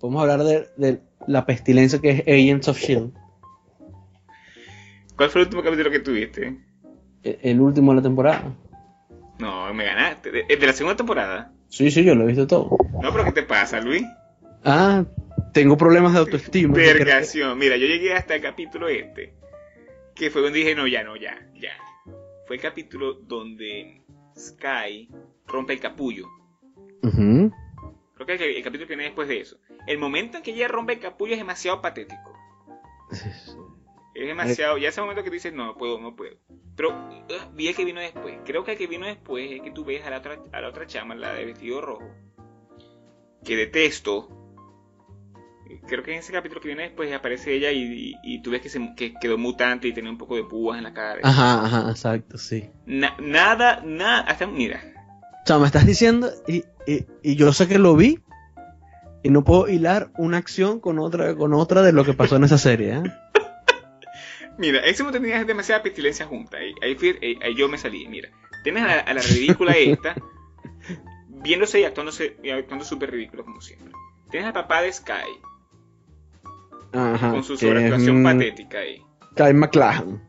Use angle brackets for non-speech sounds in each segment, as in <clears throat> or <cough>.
podemos hablar de, de la pestilencia que es Agents of Shield. ¿Cuál fue el último capítulo que tuviste? E- El último de la temporada. No, me ganaste. ¿De, de la segunda temporada? Sí, sí, yo lo he visto todo. No, pero ¿qué te pasa, Luis? Ah, tengo problemas de autoestima. Vergación. Mira, yo llegué hasta el capítulo este. Que fue donde dije, no, ya, no, ya, ya. Fue el capítulo donde Sky rompe el capullo. Ujú. Creo que el, el capítulo que viene después de eso. El momento en que ella rompe el capullo es demasiado patético. Es demasiado. Ya ese momento que tú dices, no, no puedo, no puedo. Pero uh, vi el que vino después. Creo que el que vino después es que tú ves a la otra, a la otra chama, la de vestido rojo. Que detesto. Creo que en ese capítulo que viene después aparece ella y, y- y tú ves que, se, que quedó mutante y tenía un poco de púas en la cara. Ajá, ajá, exacto, sí. Na- nada, nada. Hasta, mira. Me estás diciendo, y, y, y yo sé que lo vi, y no puedo hilar una acción con otra, con otra de lo que pasó en esa serie, ¿eh? <laughs> Mira, ese momento tenías demasiada pestilencia junta. Ahí, ahí, fui- ahí- yo me salí. Mira, tienes a la, a la ridícula esta, <laughs> viéndose y actuándose, y actuando súper ridículo como siempre. Tienes al papá de Sky, Ajá. con su sobreactuación es, patética ahí. Kyle MacLachlan.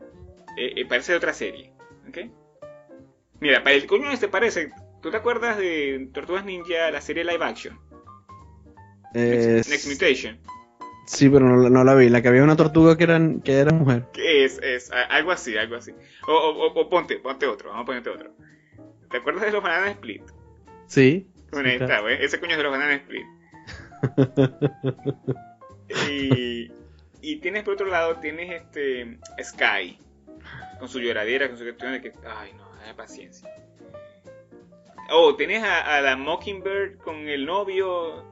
Eh, eh, parece de otra serie. ¿ok? Mira, para el coño este parece. ¿Tú te acuerdas de Tortugas Ninja, la serie live action? Eh, Next Mutation. sí, pero no, la- no la vi. La que había una tortuga que era, que era mujer. Que es, es algo así, algo así. O, o- o- o ponte, ponte otro, vamos a ponerte otro. ¿Te acuerdas de los Banana Split? Sí. Bueno, ahí sí, está, claro. ese coño es de los Banana Split. <laughs> y, y tienes por otro lado, tienes este Sky, con su lloradera, con su cuestión de que, ay no, dame paciencia. Oh, tienes a, a la Mockingbird con el novio,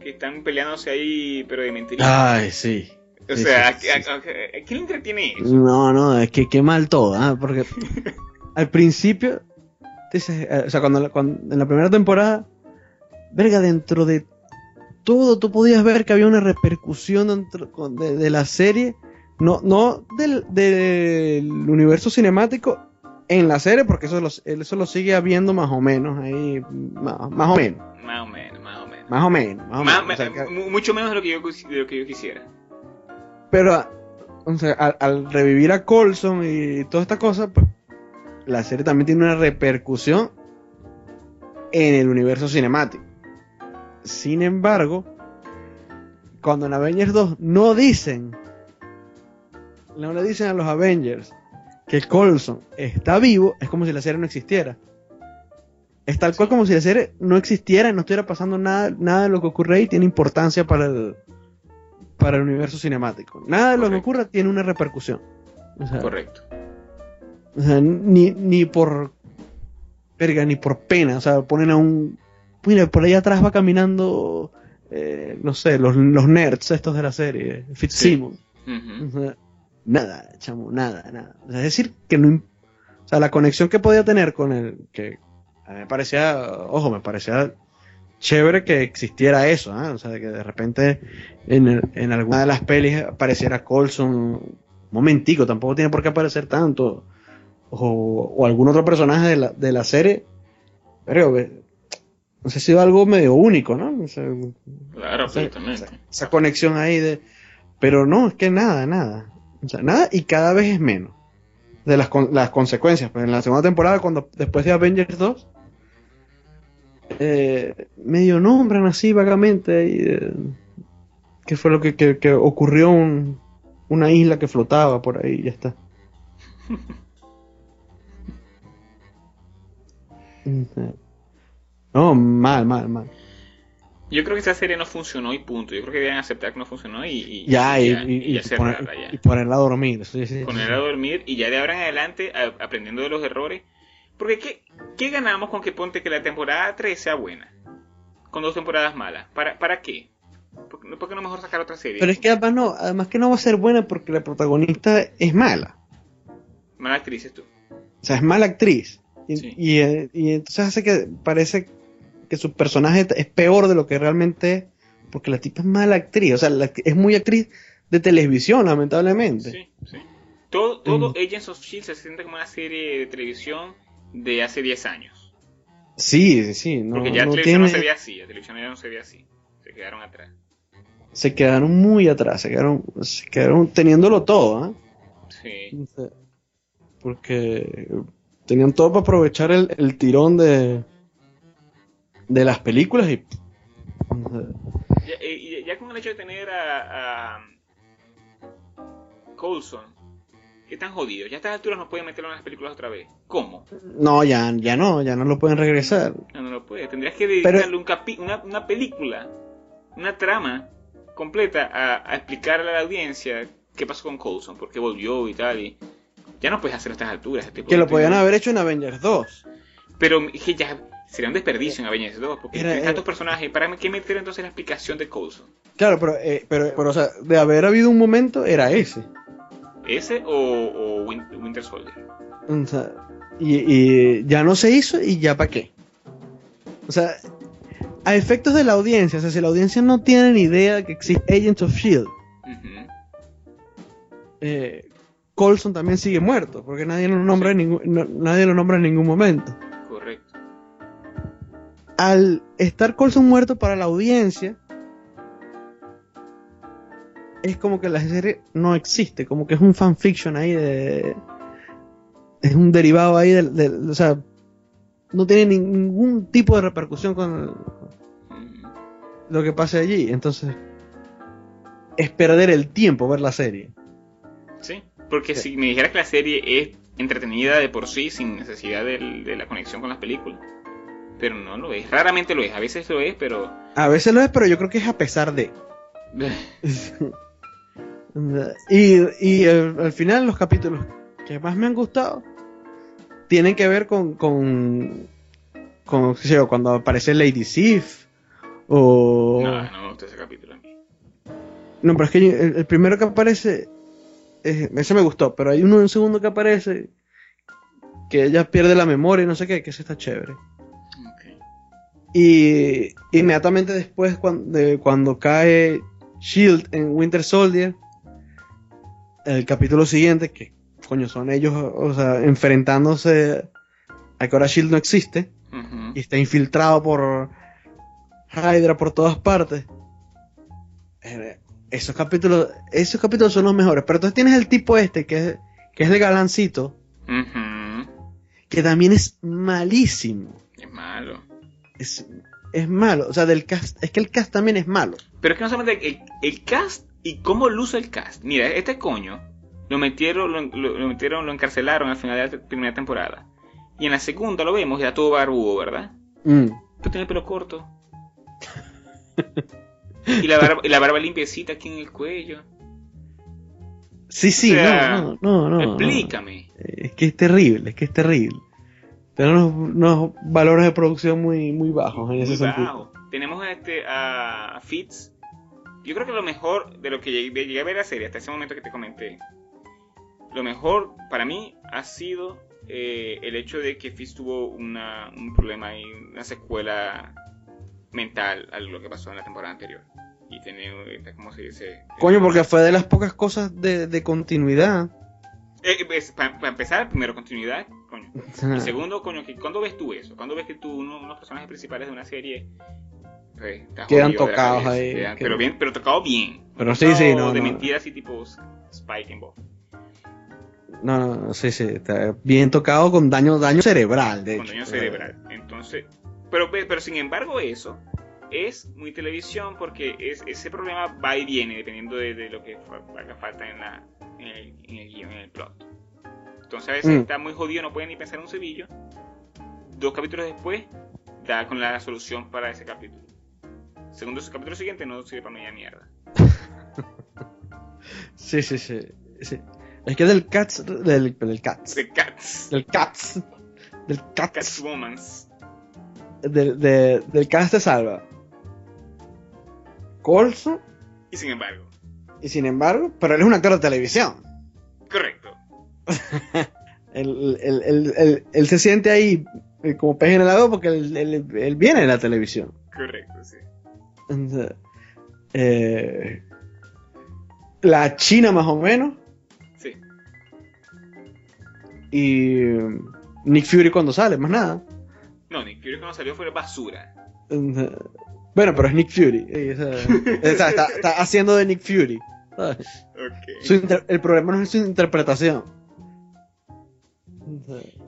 que están peleándose ahí, pero de mentira. Ay, sí. o sí, sea, sí, ¿a, sí. a- a- a quién le entretiene eso? No, no, es que qué mal todo, ¿ah? Porque <laughs> al principio, dices, eh, o sea, cuando, en la primera temporada, verga, dentro de todo tú podías ver que había una repercusión dentro de la serie, no, no del, del universo cinemático en la serie, porque eso lo, eso lo sigue habiendo más o menos ahí, más, más o menos, Más o menos, más o menos. más o menos, más o Más- menos. o sea, que- mu- mucho menos de lo que yo, de lo que yo quisiera. Pero, o sea, al, al revivir a Colson y toda esta cosa, pues la serie también tiene una repercusión en el universo cinemático. Sin embargo, cuando en Avengers 2 no dicen, no le dicen a los Avengers que Colson está vivo, es como si la serie no existiera. Es tal cual como si la serie no existiera y no estuviera pasando nada, nada de lo que ocurre ahí tiene importancia para el, para el universo cinemático. Nada de lo que ocurra tiene una repercusión. O sea, Correcto. o sea, ni, ni por verga, ni por pena. O sea, ponen a un. Mira, por ahí atrás va caminando. eh, no sé, los, los nerds estos de la serie. Fitzsimmons. Ujú. O sea, nada, chamo, nada, nada. O sea, es decir, que no. O sea, la conexión que podía tener con el. que a mí me parecía. Ojo, me parecía chévere que existiera eso, ¿ah? O sea, que de repente en, el- en alguna de las pelis apareciera Colson. Un momentico, tampoco tiene por qué aparecer tanto. O, o algún otro personaje de la, de la serie. Pero, no sé, sido algo medio único, ¿no? O sea, Claro, esa, absolutamente. esa- esa conexión ahí de. Pero no, es que nada, nada. O sea, nada y cada vez es menos. De las, con- las consecuencias. Pues en la segunda temporada, cuando después de Avengers 2, eh, medio nombran así vagamente y, eh, qué fue lo que, que- que ocurrió un- una isla que flotaba por ahí y ya está. <laughs> No, mal, mal, mal. Yo creo que esta serie no funcionó y punto. Yo creo que deben aceptar que no funcionó y, y- Ya, y y, ya, y- y ya poner- ponerla a dormir. sí, sí, sí. Ponerla a dormir y ya de ahora en adelante a- aprendiendo de los errores. Porque ¿qué, qué ganamos con que ponte que la temporada 3 sea buena? Con dos temporadas malas. ¿Para, para qué? ¿Por, por qué no mejor sacar otra serie? Pero es que además no, además que no va a ser buena porque la protagonista es mala. Mala actriz tú. O sea, es mala actriz. Y, Sí. y, eh, y entonces hace que parece que su personaje es peor de lo que realmente es. Porque la tipa es mala actriz. O sea, la- es muy actriz de televisión, lamentablemente. Sí, sí. Todo, todo Mm. Agents of S.H.I.E.L.D. se siente como una serie de televisión de hace 10 años. Sí, sí, no, Porque ya no la televisión no se ve así, la televisión ya no se ve así. Se quedaron atrás. Se quedaron muy atrás, se quedaron, se quedaron teniéndolo todo, ¿eh? Sí. Porque tenían todo para aprovechar el, el tirón de, de las películas y... Ya, eh, ya con el hecho de tener a, a Coulson, que están jodidos. Ya a estas alturas no pueden meterlo en las películas otra vez. ¿Cómo? No, ya, ya no, ya no lo pueden regresar. No, no lo puede. Tendrías que dedicarle un capi una, una película, una trama completa a, a explicarle a la audiencia qué pasó con Coulson, por qué volvió y tal. Y ya no puedes hacer a estas alturas. Este tipo Que lo podían haber hecho en Avengers 2. Pero que ya sería un desperdicio en Avengers 2, porque Era- tantos personajes. ¿Para qué meter entonces la explicación de Coulson? Claro, pero, eh, pero, pero, o sea, de haber habido un momento, era ese. ¿Ese o, o Win- Winter Soldier? O sea, y, y ya no se hizo y ya para qué. O sea, a efectos de la audiencia, o sea, si la audiencia no tiene ni idea de que existe Agents of Shield, eh, Coulson también sigue muerto, porque nadie lo nombra en ningún, no- nadie lo nombra en ningún momento. Al estar Coulson muerto para la audiencia, es como que la serie no existe, como que es un fanfiction ahí de... Es un derivado ahí del... o sea, no tiene ningún tipo de repercusión con lo que pase allí. Entonces, es perder el tiempo ver la serie. Sí, porque Sí. si me dijeras que la serie es entretenida de por sí, sin necesidad de la conexión con las películas. Pero no lo es, raramente lo es, a veces lo es, pero... A veces lo es, pero yo creo que es a pesar de. <laughs> y y al, al final los capítulos que más me han gustado tienen que ver con con, con qué sé yo, cuando aparece Lady Sif o No, no me gusta ese capítulo a mí. no pero es que el, el primero que aparece eh, ese me gustó pero hay uno en segundo que aparece que ella pierde la memoria y no sé qué que ese está chévere. Y inmediatamente después, cuando, de, cuando cae Shield en Winter Soldier, el capítulo siguiente, que coño son ellos, o sea, enfrentándose a que ahora Shield no existe y está infiltrado por Hydra por todas partes. Eh, Esos capítulos, esos capítulos son los mejores. Pero entonces tienes el tipo este que es, que es el galancito, que también es malísimo. Es malo. Es, es malo. O sea, del cast, es que el cast también es malo. Pero es que no solamente el, el cast y cómo luce el cast. Mira, este coño lo metieron, lo, lo- lo metieron, lo encarcelaron al final de la primera temporada. Y en la segunda lo vemos ya todo barbudo, ¿verdad? Mm. Pero tiene el pelo corto. y, la barba, y la barba limpiecita aquí en el cuello. Sí, sí, O sea, no, no, no, no. Explícame. Es que es terrible, es que es terrible. Tenemos unos, valores de producción muy, muy bajos en ese sentido. Tenemos a, este, a Fitz. Yo creo que lo mejor de lo que llegué, llegué a ver la serie hasta ese momento que te comenté, lo mejor para mí ha sido eh, el hecho de que Fitz tuvo una, un problema y una secuela mental a lo que pasó en la temporada anterior. Y tener, ¿cómo se dice? Coño, porque fue de las pocas cosas de, de continuidad. Eh, para empezar, primero, continuidad, coño. Y <laughs> segundo, coño, que ¿cuándo ves tú eso? ¿Cuándo ves que tú, uno, uno de los personajes principales de una serie, pues, Quedan tocados cabeza? ahí, Quedan- que- pero, bien, pero tocado bien. Pero sí, Tocado sí, no, De no. mentiras así tipo Spike en Bob. No, no, no, sí, sí, está bien tocado con daño, daño cerebral, de Con hecho. daño cerebral. Entonces, pero, pero sin embargo eso es muy televisión porque es, ese problema va y viene dependiendo de, de lo que haga falta en, la, en, el, en el guion, en el plot. Entonces a veces Mm. está muy jodido, no puede ni pensar en un cebillo. Dos capítulos después, da con la solución para ese capítulo. Segundo capítulo siguiente no sirve para media mierda. <laughs> Sí, sí, sí, sí. Es que del Cats, del, del Cats, The Cats. del Cats, del Cats, Catwomans. del, de- del Cats te salva. Colson, Y sin embargo, y sin embargo, pero él es un actor de televisión. correcto. <laughs> Él, él- él- él- él se siente ahí eh, como pez en el agua porque él, él- él viene de la televisión. Correcto, sí. Entonces, eh, la China más o menos Sí. y Nick Fury cuando sale, más nada. No, Nick Fury cuando salió fue basura. Bueno, pero es Nick Fury. eh, o sea, <laughs> o sea, está, está haciendo de Nick Fury. ¿Sabes? Ok. Su inter- el problema no es su interpretación.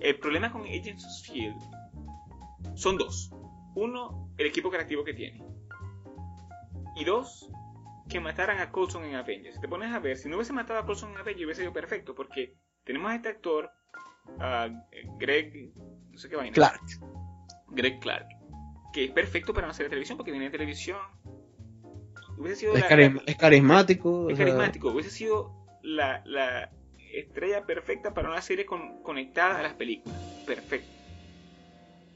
El problema con Agents of Shield son dos. Uno, el equipo creativo que tiene. Y dos, que mataran a Coulson en Avengers. Si te pones a ver, si no hubiese matado a Coulson en Avengers hubiese sido perfecto, porque tenemos a este actor, a Greg, no sé qué vaina. Clark. Greg Clark, que es perfecto para una serie de televisión porque viene de televisión. Hubiese sido Es, la- carismático. es o sea, carismático, hubiese sido la, la estrella perfecta para una serie con- conectada a las películas. Perfecto.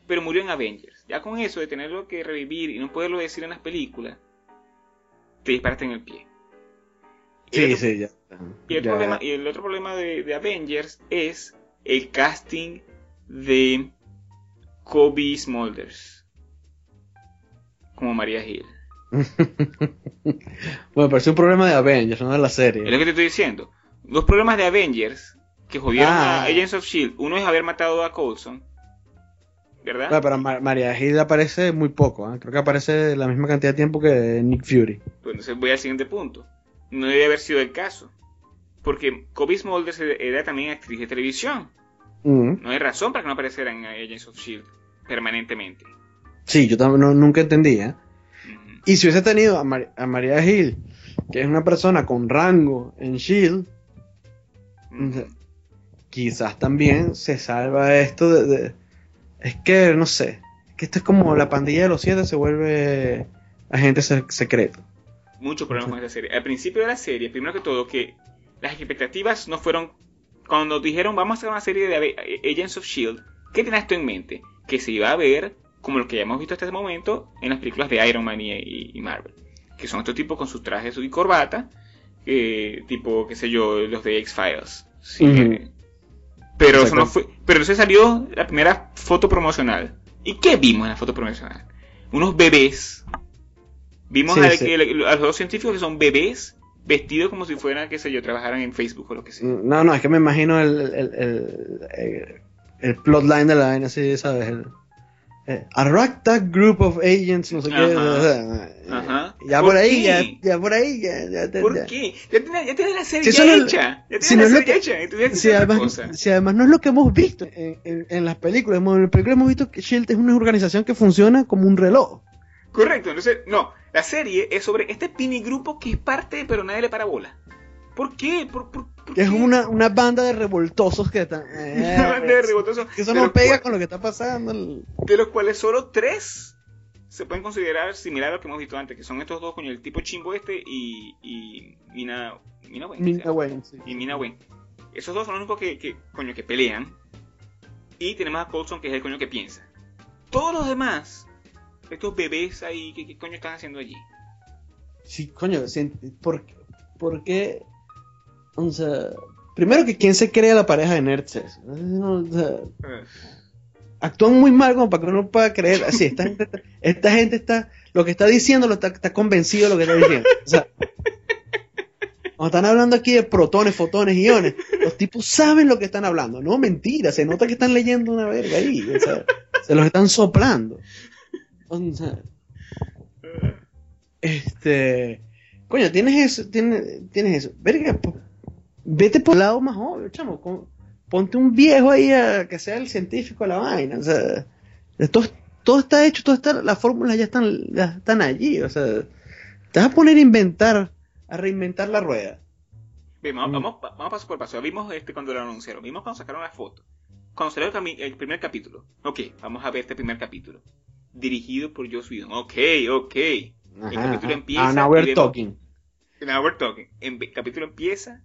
Pero murió en Avengers. Ya con eso de tenerlo que revivir y no poderlo decir en las películas, te disparaste en el pie. El Sí, otro- sí, ya. y el, ya. problema, y el otro problema de, de Avengers es el casting de Kobe Smulders como María Hill. <laughs> bueno, es un problema de Avengers, no de la Es serie. lo que te estoy diciendo. Los problemas de Avengers que jodieron Ah. a Agents of Shield, uno es haber matado a Coulson, ¿verdad? Bueno, pero Ma- María Hill aparece muy poco. ¿ah? Creo que aparece la misma cantidad de tiempo que Nick Fury. Pues entonces voy al siguiente punto. No debe haber sido el caso. Porque Kobe Smulders era también actriz de televisión. Mm. No hay razón para que no apareciera en Agents of Shield permanentemente. Sí, yo también no- nunca entendía. Ujú. Y si hubiese tenido a, Mar- a María Hill, que es una persona con rango en Shield, Ujú. quizás también se salva esto de, de- Es que, no sé, que esto es como la pandilla de los siete se vuelve agente se- secreto. Muchos problemas con esta serie. Al principio de la serie, primero que todo, que las expectativas no fueron. Cuando dijeron vamos a hacer una serie de Agents of Shield, ¿qué tenías tú en mente? Que se iba a ver como lo que ya hemos visto hasta este momento en las películas de Iron Man y, Marvel. Que son estos tipos con sus trajes y corbata, eh, tipo, qué sé yo, los de X-Files. Sí, Pero eso no fue. Pero entonces salió la primera foto promocional. ¿Y qué vimos en la foto promocional? Unos bebés. Vimos Sí, a, sí. que- a los dos científicos que son bebés vestidos como si fueran, qué sé yo, trabajaran en Facebook o lo que sea. No, no, es que me imagino el, el, el, el- el plotline de la vaina, así, ¿sabes? A ragtag group of agents, no sé qué. Ajá. o sea, Ajá. Ya ¿Por por ahí, ya, ya por ahí, ya, ¿Por ya. qué? Ya tienes, ya tienes la serie Si ya no- hecha. Si no la lo serie que- hecha. Si además, si además no es lo que hemos visto en, en- en las películas, en las películas hemos visto que Shield es una organización que funciona como un reloj. Correcto. Entonces, no. La serie es sobre este mini grupo que es parte, pero nadie le para bola. ¿Por qué? ¿Por, por, por Que es una, una banda de revoltosos que están. <laughs> eh, Una banda de rebotosos, que eso no pega cual- con lo que está pasando. de los cuales solo tres se pueden considerar similar a lo que hemos visto antes, que son estos dos, coño, el tipo chimbo este y, y Mina, Mina Wen. Mina. Wen, sí. Y Mina Wen. Esos dos son los únicos que, que, coño, que pelean. Y tenemos a Coulson, que es el coño que piensa. Todos los demás, estos bebés ahí, ¿qué, qué coño están haciendo allí? Sí, coño, ¿por, por qué? O sea, primero que quién se crea la pareja de nerds. es? No, o sea, Eh, actúan muy mal como para que uno pueda creer. Así, esta gente, esta gente está, lo que está diciendo, lo está, está convencido de lo que está diciendo. O sea, cuando están hablando aquí de protones, fotones, iones, los tipos saben lo que están hablando. No, mentira, se nota que están leyendo una verga ahí. O sea, se los están soplando. O sea, este, coño, tienes eso, tienes, tienes eso. Verga, po- vete por el lado más obvio, chamo. con- ponte un viejo ahí a que sea el científico de la vaina. O sea, todo, todo está hecho, todo está, las fórmulas ya están, ya están allí. O sea, te vas a poner a inventar, a reinventar la rueda. Bien, vamos, Mm. vamos, vamos paso por paso. Vimos este cuando lo anunciaron. Vimos cuando sacaron la foto. Cuando salió el, el primer capítulo. Ok, vamos a ver este primer capítulo. Dirigido por Joss Whedon. Ok, ok. Ajá, capítulo ajá. empieza Ah, now we're vemos- talking. Now we're talking. En- El capítulo empieza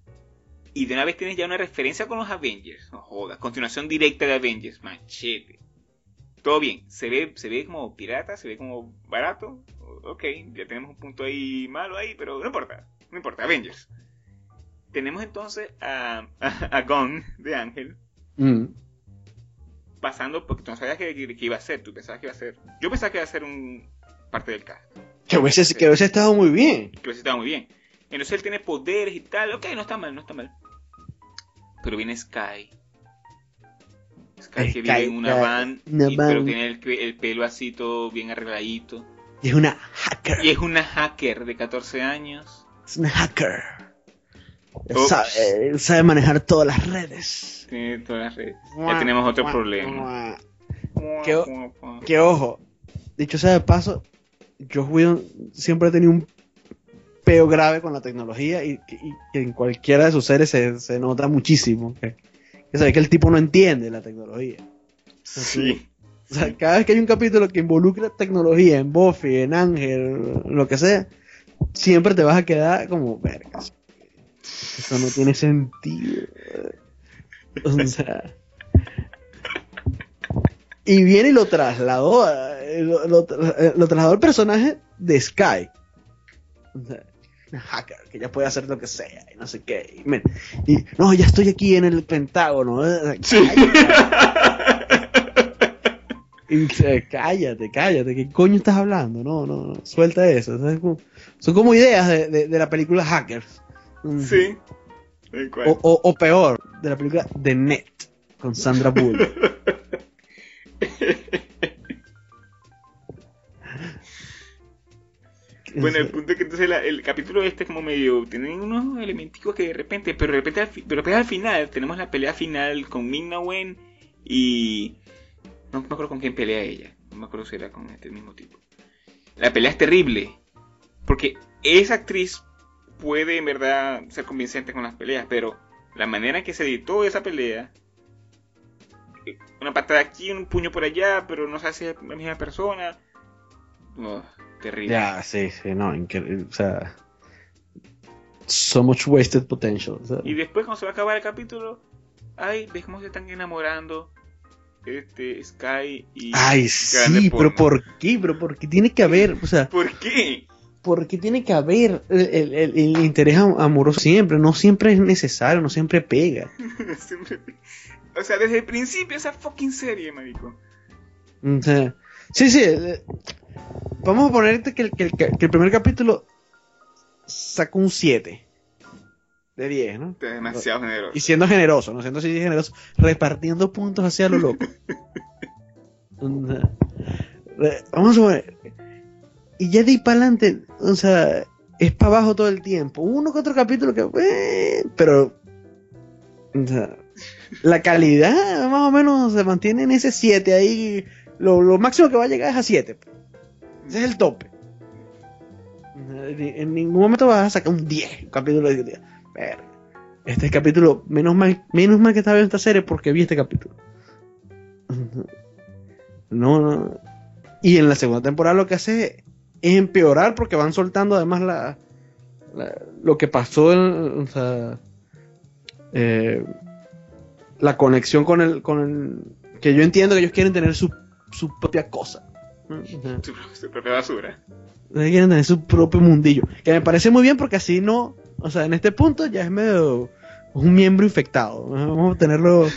y de una vez tienes ya una referencia con los Avengers. No jodas. Continuación directa de Avengers. Machete. Todo bien. Se ve, se ve como pirata, se ve como barato. Ok, ya tenemos un punto ahí malo ahí, pero no importa. No importa. Avengers. Tenemos entonces a, a, a Gon de Ángel Mm. pasando porque tú no sabías que, que- que iba a ser. Tú pensabas que iba a ser. Yo pensaba que iba a ser un parte del cast. Que hubiese, que hubiese estado muy bien. que lo estaba muy bien. Entonces él tiene poderes y tal. Ok, no está mal, no está mal. Pero viene Sky. Sky que vive en una van, una y- pero tiene el, el pelo así todo bien arregladito. Y es una hacker. Y es una hacker de 14 años. Es una hacker. Sabe, sabe manejar todas las redes. Tiene todas las redes. Ya tenemos otro problema. Que, que ojo, dicho sea de paso, Josh Whedon siempre ha tenido un peo grave con la tecnología y, que en cualquiera de sus series se, se nota muchísimo. Que, que se ve que el tipo no entiende la tecnología. Sí. O sea, cada vez que hay un capítulo que involucra tecnología en Buffy, en Ángel, lo que sea, siempre te vas a quedar como, vergas. Eso no tiene sentido. O sea. Y viene y lo trasladó, lo, lo- lo trasladó al personaje de Sky. O sea, una hacker que ya puede hacer lo que sea y no sé qué. Y, men, y, no, ya estoy aquí en el Pentágono. eh, Sí. <laughs> Y dice, cállate, cállate, ¿qué coño estás hablando? No, no, no, suelta eso. Como- son como ideas de, de- de la película Hackers. Mm. Sí. O, o- o peor, de la película The Net, con Sandra Bullock. <laughs> <laughs> Bueno, el punto es que entonces el capítulo este es como medio. Tienen unos elementicos que de repente. Pero de repente al, fi- pero al final tenemos la pelea final con Ming-Na Wen y. No me acuerdo con quién pelea ella. No me acuerdo si era con este mismo tipo. La pelea es terrible. Porque esa actriz puede en verdad ser convincente con las peleas, pero la manera en que se editó esa pelea. eh, Una patada aquí, un puño por allá, pero no se hace la misma persona. Ugh, terrible. Ya, sí, sí, no, increíble. O sea, so much wasted potential. Y después cuando se va a acabar el capítulo, ay, ves cómo se están enamorando este Sky y Ay, sí, pero ¿por qué? Pero ¿por qué tiene que haber? O sea, ¿Por qué? ¿por qué tiene que haber el, el- el- el interés am- amoroso siempre? No siempre es necesario, no siempre pega. <laughs> Siempre- O sea, desde el principio esa fucking serie, marico. O sea, sí, sí. eh, Vamos a ponerte que el, que el- que el primer capítulo sacó un 7 de 10, ¿no? Demasiado generoso. Y siendo generoso, ¿no? Siendo así generoso, repartiendo puntos hacia lo loco. <laughs> Vamos a poner. Y ya de ahí para adelante, o sea, es para abajo todo el tiempo. Uno que otro capítulo que. eh, pero. O sea, la calidad más o menos se mantiene en ese 7 ahí. Lo, lo máximo que va a llegar es a 7. Ese es el tope. En ningún momento vas a sacar un 10, un capítulo de 10. Verga. Este capítulo, menos mal, menos mal que estaba viendo esta serie porque vi este capítulo. <laughs> No, no. Y en la segunda temporada lo que hace es empeorar porque van soltando además la, la- lo que pasó, en, o sea, eh, la conexión con el, con el, que yo entiendo que ellos quieren tener su, su propia cosa. ¿no? O sea, Su, su propia basura. quieren tener su propio mundillo. Que me parece muy bien porque así no, o sea, en este punto ya es medio un miembro infectado. Vamos a tenerlo,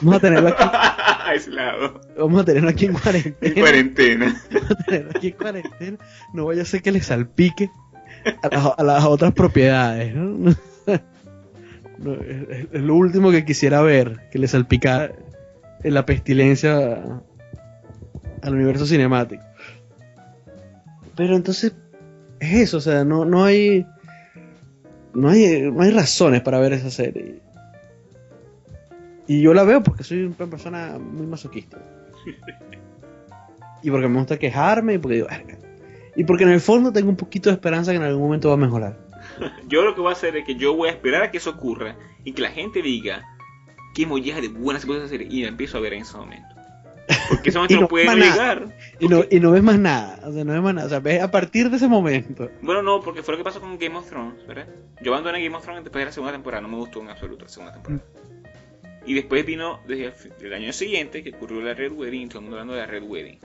vamos a tenerlo aquí, <laughs> Aislado. vamos a tenerlo aquí en cuarentena. En cuarentena. <laughs> tenerlo aquí en cuarentena. No vaya a ser que le salpique a las, a las otras propiedades. ¿no? <laughs> No, es, es- lo último que quisiera ver, que le salpicara en la pestilencia al universo cinemático. Pero entonces es eso, o sea, no, no hay no hay no hay razones para ver esa serie. Y yo la veo porque soy una persona muy masoquista. Y porque me gusta quejarme y porque digo. Y porque en el fondo tengo un poquito de esperanza que en algún momento va a mejorar. <laughs> Yo lo que voy a hacer es que yo voy a esperar a que eso ocurra y que la gente diga qué molleja de buena se puede hacer y la empiezo a ver en ese momento. Porque ese <laughs> Y momento no no puede no llegar. Y no, y no ves más nada, o sea, no ves más nada. O sea, ves a partir de ese momento. Bueno, no, porque fue lo que pasó con Game of Thrones, ¿verdad? Yo abandoné Game of Thrones después de la segunda temporada, no me gustó en absoluto la segunda temporada. Y después vino desde el, año siguiente que ocurrió la Red Wedding, todo el mundo hablando de la Red Wedding.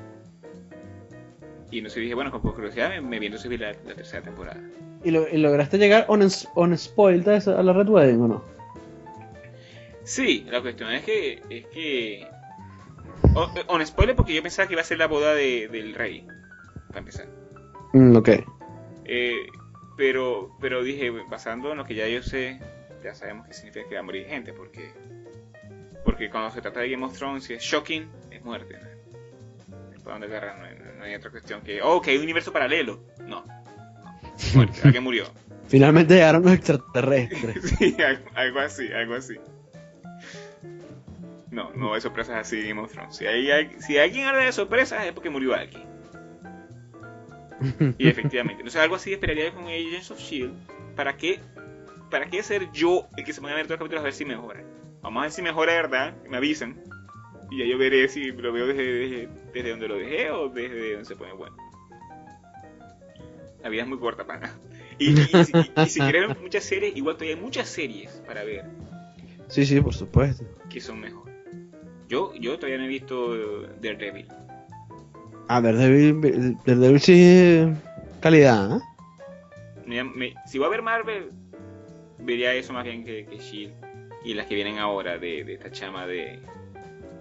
Y entonces dije, bueno, con curiosidad me, me vi entonces vi la, la tercera temporada. ¿Y, lo- y lograste llegar on, on spoiled a la Red Wedding o no? Sí, la cuestión es que. Es que. O- On spoiler, porque yo pensaba que iba a ser la boda de- del rey. Para empezar. Mm, ok. Eh, pero, pero dije, basando en lo que ya yo sé, ya sabemos que significa que va a morir gente, porque. Porque cuando se trata de Game of Thrones, si es shocking, es muerte. ¿no? para dónde agarrar, no hay, otra cuestión que, oh, que hay un universo paralelo. No, no. alguien murió. <laughs> Finalmente llegaron los extraterrestres. <laughs> sí, algo, así, algo así. No, no hay sorpresas así en Game Si, hay, si alguien habla de sorpresas es porque murió alguien. y efectivamente. Entonces algo así esperaría con Agents of S.H.I.E.L.D. ¿Para qué, ¿Para qué ser yo el que se ponga a ver todos los capítulos a ver si mejora? Vamos a ver si mejora de verdad, me avisan. Y ya yo veré si lo veo desde, desde, donde lo dejé o desde donde se pone bueno. La vida es muy corta, pana. Y, si, quieren muchas series, igual todavía hay muchas series para ver. Sí, sí, por supuesto. Que son mejor. Yo, yo todavía no he visto Daredevil. Ah, Daredevil, Daredevil sí calidad, ¿eh? si voy a ver Marvel, vería eso más bien que, que Shield y las que vienen ahora de, de esta chama de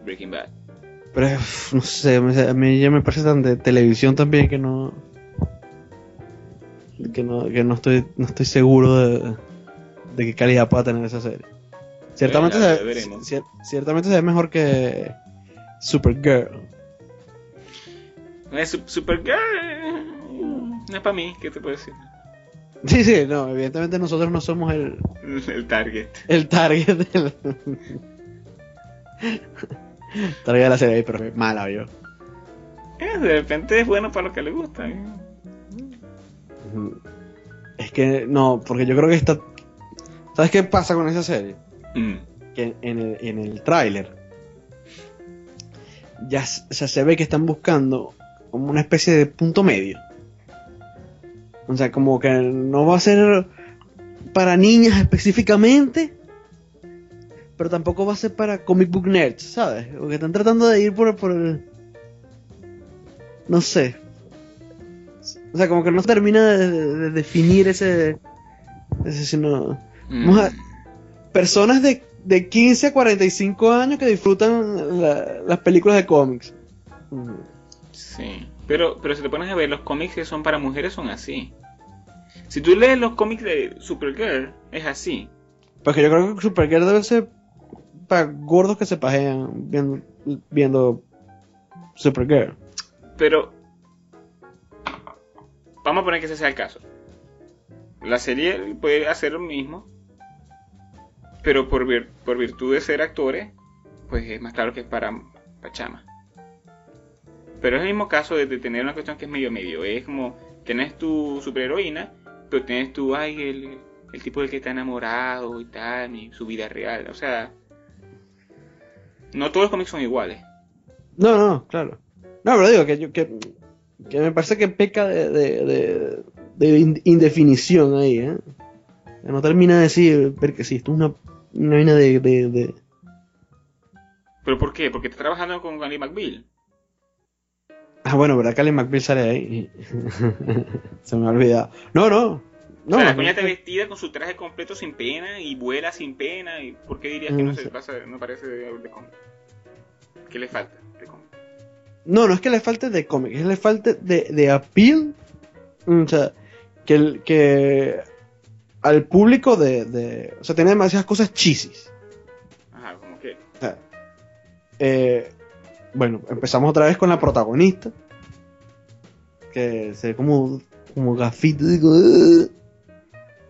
Breaking Bad. Pero no sé, a mí ya me parece tan de televisión también que no que no, que no estoy no estoy seguro de, de qué calidad pueda tener esa serie. Ciertamente, se, ciertamente se ve mejor que Supergirl. Supergirl no es para mí, ¿qué te puedo decir? <laughs> Sí, sí, no, evidentemente nosotros no somos el... <laughs> El target. El target <laughs> target de la serie, pero mala yo. Eh, de repente es bueno para lo que le gusta. ¿eh? Es que no, porque yo creo que está... ¿Sabes qué pasa con esa serie? Mm. Que en el, en el tráiler ya se ve que están buscando como una especie de punto medio. O sea, como que no va a ser para niñas específicamente, pero tampoco va a ser para comic book nerds, ¿sabes? Porque están tratando de ir por, por el... No sé. O sea, como que no termina de, definir ese... ese sino... Mm. Personas de, de 15 a 45 años que disfrutan las películas de cómics. Sí. Pero, pero si te pones a ver, los cómics que son para mujeres son así. Si tú lees los cómics de Supergirl, es así. Porque yo creo que Supergirl debe ser para gordos que se pajean viendo, viendo Supergirl. Pero, vamos a poner que ese sea el caso. La serie puede hacer lo mismo, pero por, por virtud de ser actores, pues es más claro que es para, para chama. Pero es el mismo caso de, tener una cuestión que es medio medio. Es como, tenés tu superheroína, pero tienes tu, ay, el, el tipo del que está enamorado y tal, y su vida real. O sea, no todos los cómics son iguales. No, no, claro. No, pero digo que, yo, que, me parece que peca de, de, de, indefinición ahí, ¿eh? No termina de decir, porque si esto es una, una vaina de, de, ¿Pero por qué? Porque está trabajando con Gary McBeal. Ah, bueno, ¿verdad que Ally McBeal sale ahí? <laughs> Se me ha olvidado. No, no. no o sea, la coña está vestida con su traje completo sin pena y vuela sin pena. ¿Y ¿Por qué dirías que no, se pasa, no parece de, de cómic? ¿Qué le falta de cómic? No, no es que le falte de cómic, es que le falte de, de appeal. O sea, que, que al público de, de, O sea, tiene demasiadas cosas chisis. Ajá, ¿cómo qué? O sea, eh, bueno, empezamos otra vez con la protagonista. Que se ve como, como gafito, digo,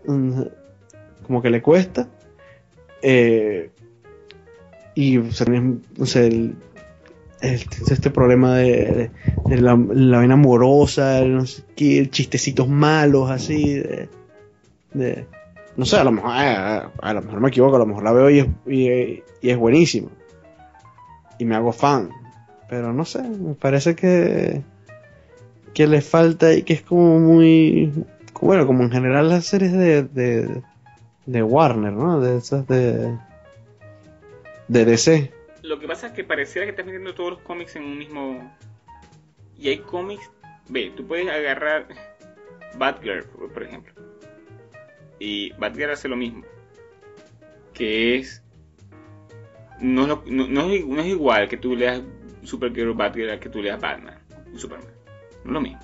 como que le cuesta. Eh, y o sea, no sé, el, este problema de, la, la vena amorosa, no sé qué, chistecitos malos así, de, no sé, a lo mejor, a, lo mejor me equivoco, a lo mejor la veo y es, y, y es buenísimo. Y me hago fan. Pero no sé, me parece que, que le falta y que es como muy... Bueno, como en general las series de, de, de Warner, ¿no? De esas de... De DC. Lo que pasa es que pareciera que estás metiendo todos los cómics en un mismo... Y hay cómics... Ve, tú puedes agarrar Batgirl, por ejemplo. Y Batgirl hace lo mismo. Que es... No, no, no, es igual que tú leas Supergirl Batgirl que tú leas Batman Superman. No es lo mismo.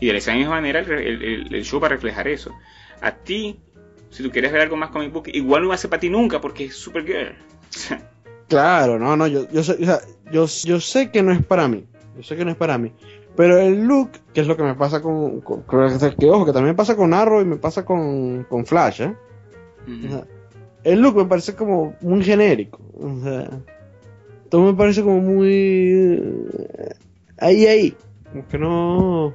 Y de esa misma manera el, show va a reflejar eso. A ti, si tú quieres ver algo más comic book, igual no va a ser para ti nunca porque es Supergirl. <laughs> claro, no, no, yo, yo, yo, yo sé que no es para mí. Yo sé que no es para mí. Pero el look, que es lo que me pasa con. con- con- que ojo, que también me pasa con Arrow y me pasa con, con Flash, ¿eh? El look me parece como muy genérico. O sea, todo me parece como muy. eh, Ahí, ahí. Como que no.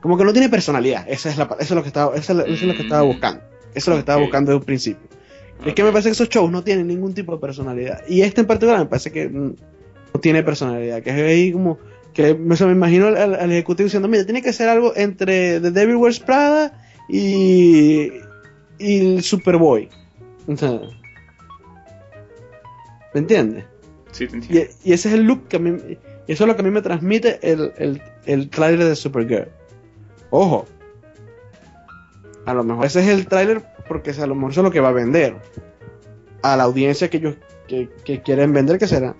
Como que no tiene personalidad. Esa es la, eso es lo que estaba, eso es lo, eso es lo que estaba Mm. buscando. Eso es lo que estaba buscando desde un principio. Es que me parece que esos shows no tienen ningún tipo de personalidad. Y este en particular me parece que mm, no tiene personalidad. Que es ahí como. Que me, me imagino al, ejecutivo diciendo: Mira, tiene que ser algo entre The Devil Wears Prada y. y el Superboy. O sea, ¿Me entiendes? Sí, te entiendo. y ese es el look que a mí. Eso es lo que a mí me transmite el, el, el trailer de Supergirl. Ojo. A lo mejor ese es el tráiler porque a lo mejor eso es lo que va a vender. A la audiencia que ellos que, que quieren vender, que será.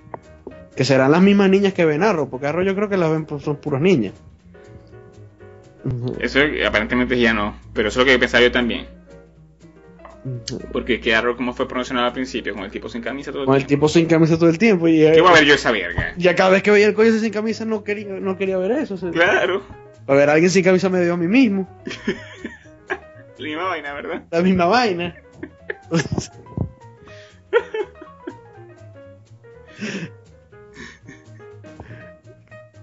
Que serán las mismas niñas que ven Arrow, porque Arrow yo creo que las ven pues, son puras niñas. Eso eh, aparentemente ya no, pero eso es lo que pensaba yo también. Porque que Arrow como fue promocionado al principio, con el tipo sin camisa todo el Con el tiempo. tipo sin camisa todo el tiempo. Y, ¿Qué voy a ver yo esa verga? ya cada vez que veía el coño sin camisa no quería, no quería ver eso. o sea, Claro, A ver, alguien sin camisa me dio a mí mismo. <laughs> la misma vaina, ¿verdad? La misma vaina. <laughs>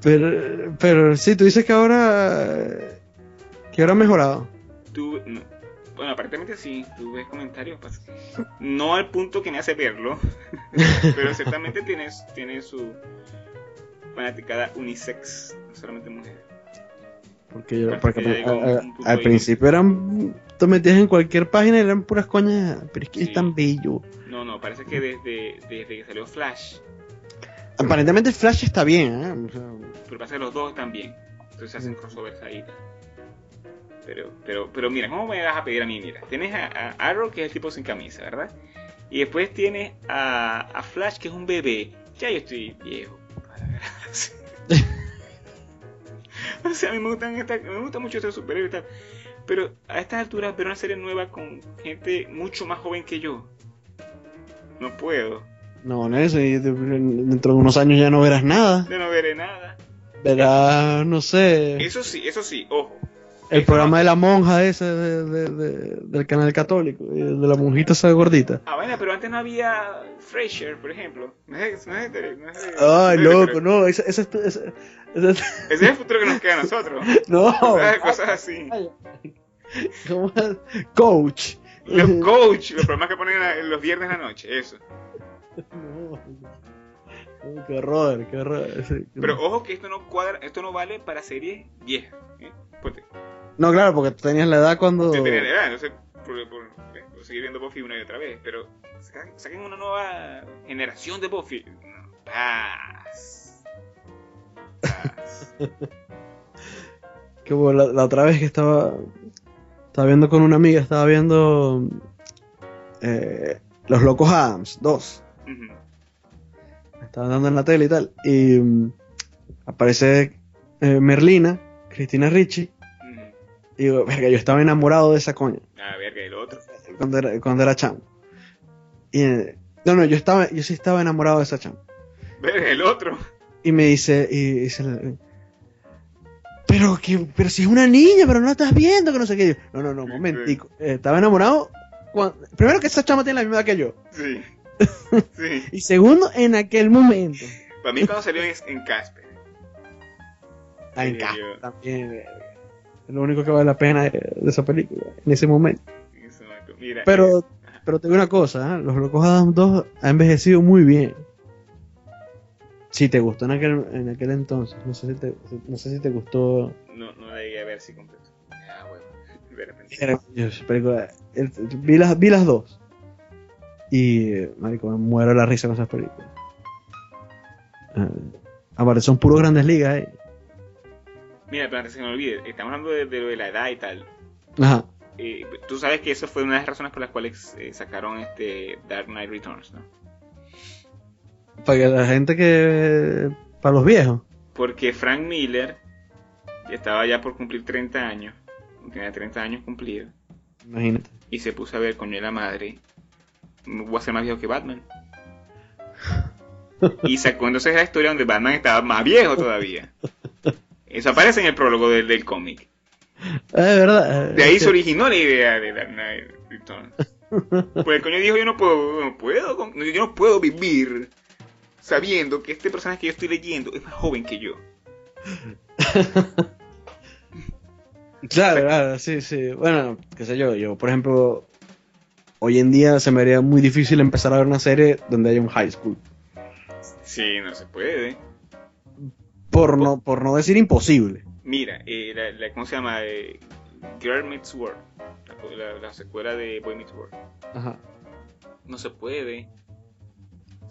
pero, pero sí, tú dices que ahora que ahora ha mejorado. Tú, no- bueno, aparentemente sí, tú ves comentarios, pues, no al punto que me hace verlo, <laughs> pero ciertamente tiene, tiene su fanaticada unisex, no solamente mujer. Porque yo, a- a- al principio eran te metías en cualquier página y eran puras coñas, pero es que Sí. es tan bello. No, no, parece que desde, desde que salió Flash, Aparentemente Flash está bien, ¿eh? O sea, pero pasa que los dos están bien, entonces hacen crossovers ahí. Pero, pero, pero mira, ¿cómo me vas a pedir a mí? Mira, tienes a, a Arrow, que es el tipo sin camisa, ¿verdad? Y después tienes a, a Flash, que es un bebé. Ya yo estoy viejo. para <laughs> o sea, a mí me, gustan esta- me gusta mucho este superhéroe y tal. Pero a estas alturas ver una serie nueva con gente mucho más joven que yo. No puedo. No, y de- dentro de unos años ya no verás nada. Yo no veré nada. Verás, no sé. Eso sí, eso sí, ojo. El Eso programa de la monja ese de- de- de- del canal católico, de la monjita esa gordita. Ah, bueno, pero antes no había Frasier, por ejemplo. No es, no es de- no es de- Ay, loco, no, ese, ese, ese- ese- es el futuro que nos queda a nosotros. <laughs> no, ¿Sabes? Cosas así. coach. Los coach, los programas que ponen en los viernes de la noche, eso. <laughs> No. Qué horror, qué horror. Pero ojo que esto no cuadra, esto no vale para series viejas. ¿eh? Porque No, claro, porque tú tenías la edad cuando. yo tenía la edad, entonces por, por- por seguir viendo Buffy una y otra vez. Pero saquen, una nueva generación de Buffy. No, paz. Paz. <laughs> Que la, la otra vez que estaba. Estaba viendo con una amiga, estaba viendo. eh, Los Locos Adams 2. Ujú. Estaban dando en la tele y tal. Y mm, aparece eh, Merlina, Cristina Ricci. Y digo, verga, yo estaba enamorado de esa coña. A ver, que el otro. Cuando era, cuando era chamo. Y, eh, no, no, yo estaba, yo sí estaba enamorado de esa chama. Ver, el otro. Y me dice, y dice la- pero que, pero si es una niña, pero no la estás viendo, que no sé qué. Yo, no, no, no, momentico. Eh, estaba enamorado. primero que esa chama tiene la misma edad que yo. Sí. Sí. <laughs> Y segundo, en aquel momento. Para mí cuando salió en, en Casper. Ah, en yo- también. Es lo único que vale la pena de, de esa película, en ese momento. en ese momento. Mira, Pero, eh, pero te digo una cosa, ¿eh? Los Locos Adams 2 ha envejecido muy bien. Si te gustó en aquel, en aquel entonces, no sé si te, no sé si te gustó. no, no la llegué a ver si completo. Ah, bueno. De repente. Era- yo, esa película, el- vi, las, vi las dos. Y, marico, me muero la risa con esas películas. Eh, aparte, son puros grandes ligas, eh. Mira, pero antes se me olvide, estamos hablando de, de lo de la edad y tal. Ajá. Eh, tú sabes que eso fue una de las razones por las cuales eh, sacaron este Dark Knight Returns, ¿no? Para que la gente que. Para los viejos. Porque Frank Miller estaba ya por cumplir 30 años, tenía 30 años cumplidos, Imagínate. y se puso a ver de la madre. Voy a ser más viejo que Batman. Y sacó entonces la historia donde Batman estaba más viejo todavía. Eso aparece en el prólogo del, del cómic. Es verdad. De ahí se originó la idea de Dark Knight Returns. Pues el coño dijo, yo no puedo, no puedo, yo no puedo vivir sabiendo que este personaje que yo estoy leyendo es más joven que yo. <laughs> Claro, claro, sí, sí. Bueno, qué sé yo, yo, por ejemplo, hoy en día se me haría muy difícil empezar a ver una serie donde haya un high school. Sí, no se puede. Por no, por no decir imposible. Mira, eh, la, la- ¿cómo se llama? Eh, Girl Meets World. La, la- la secuela de Boy Meets World. Ajá. No se puede.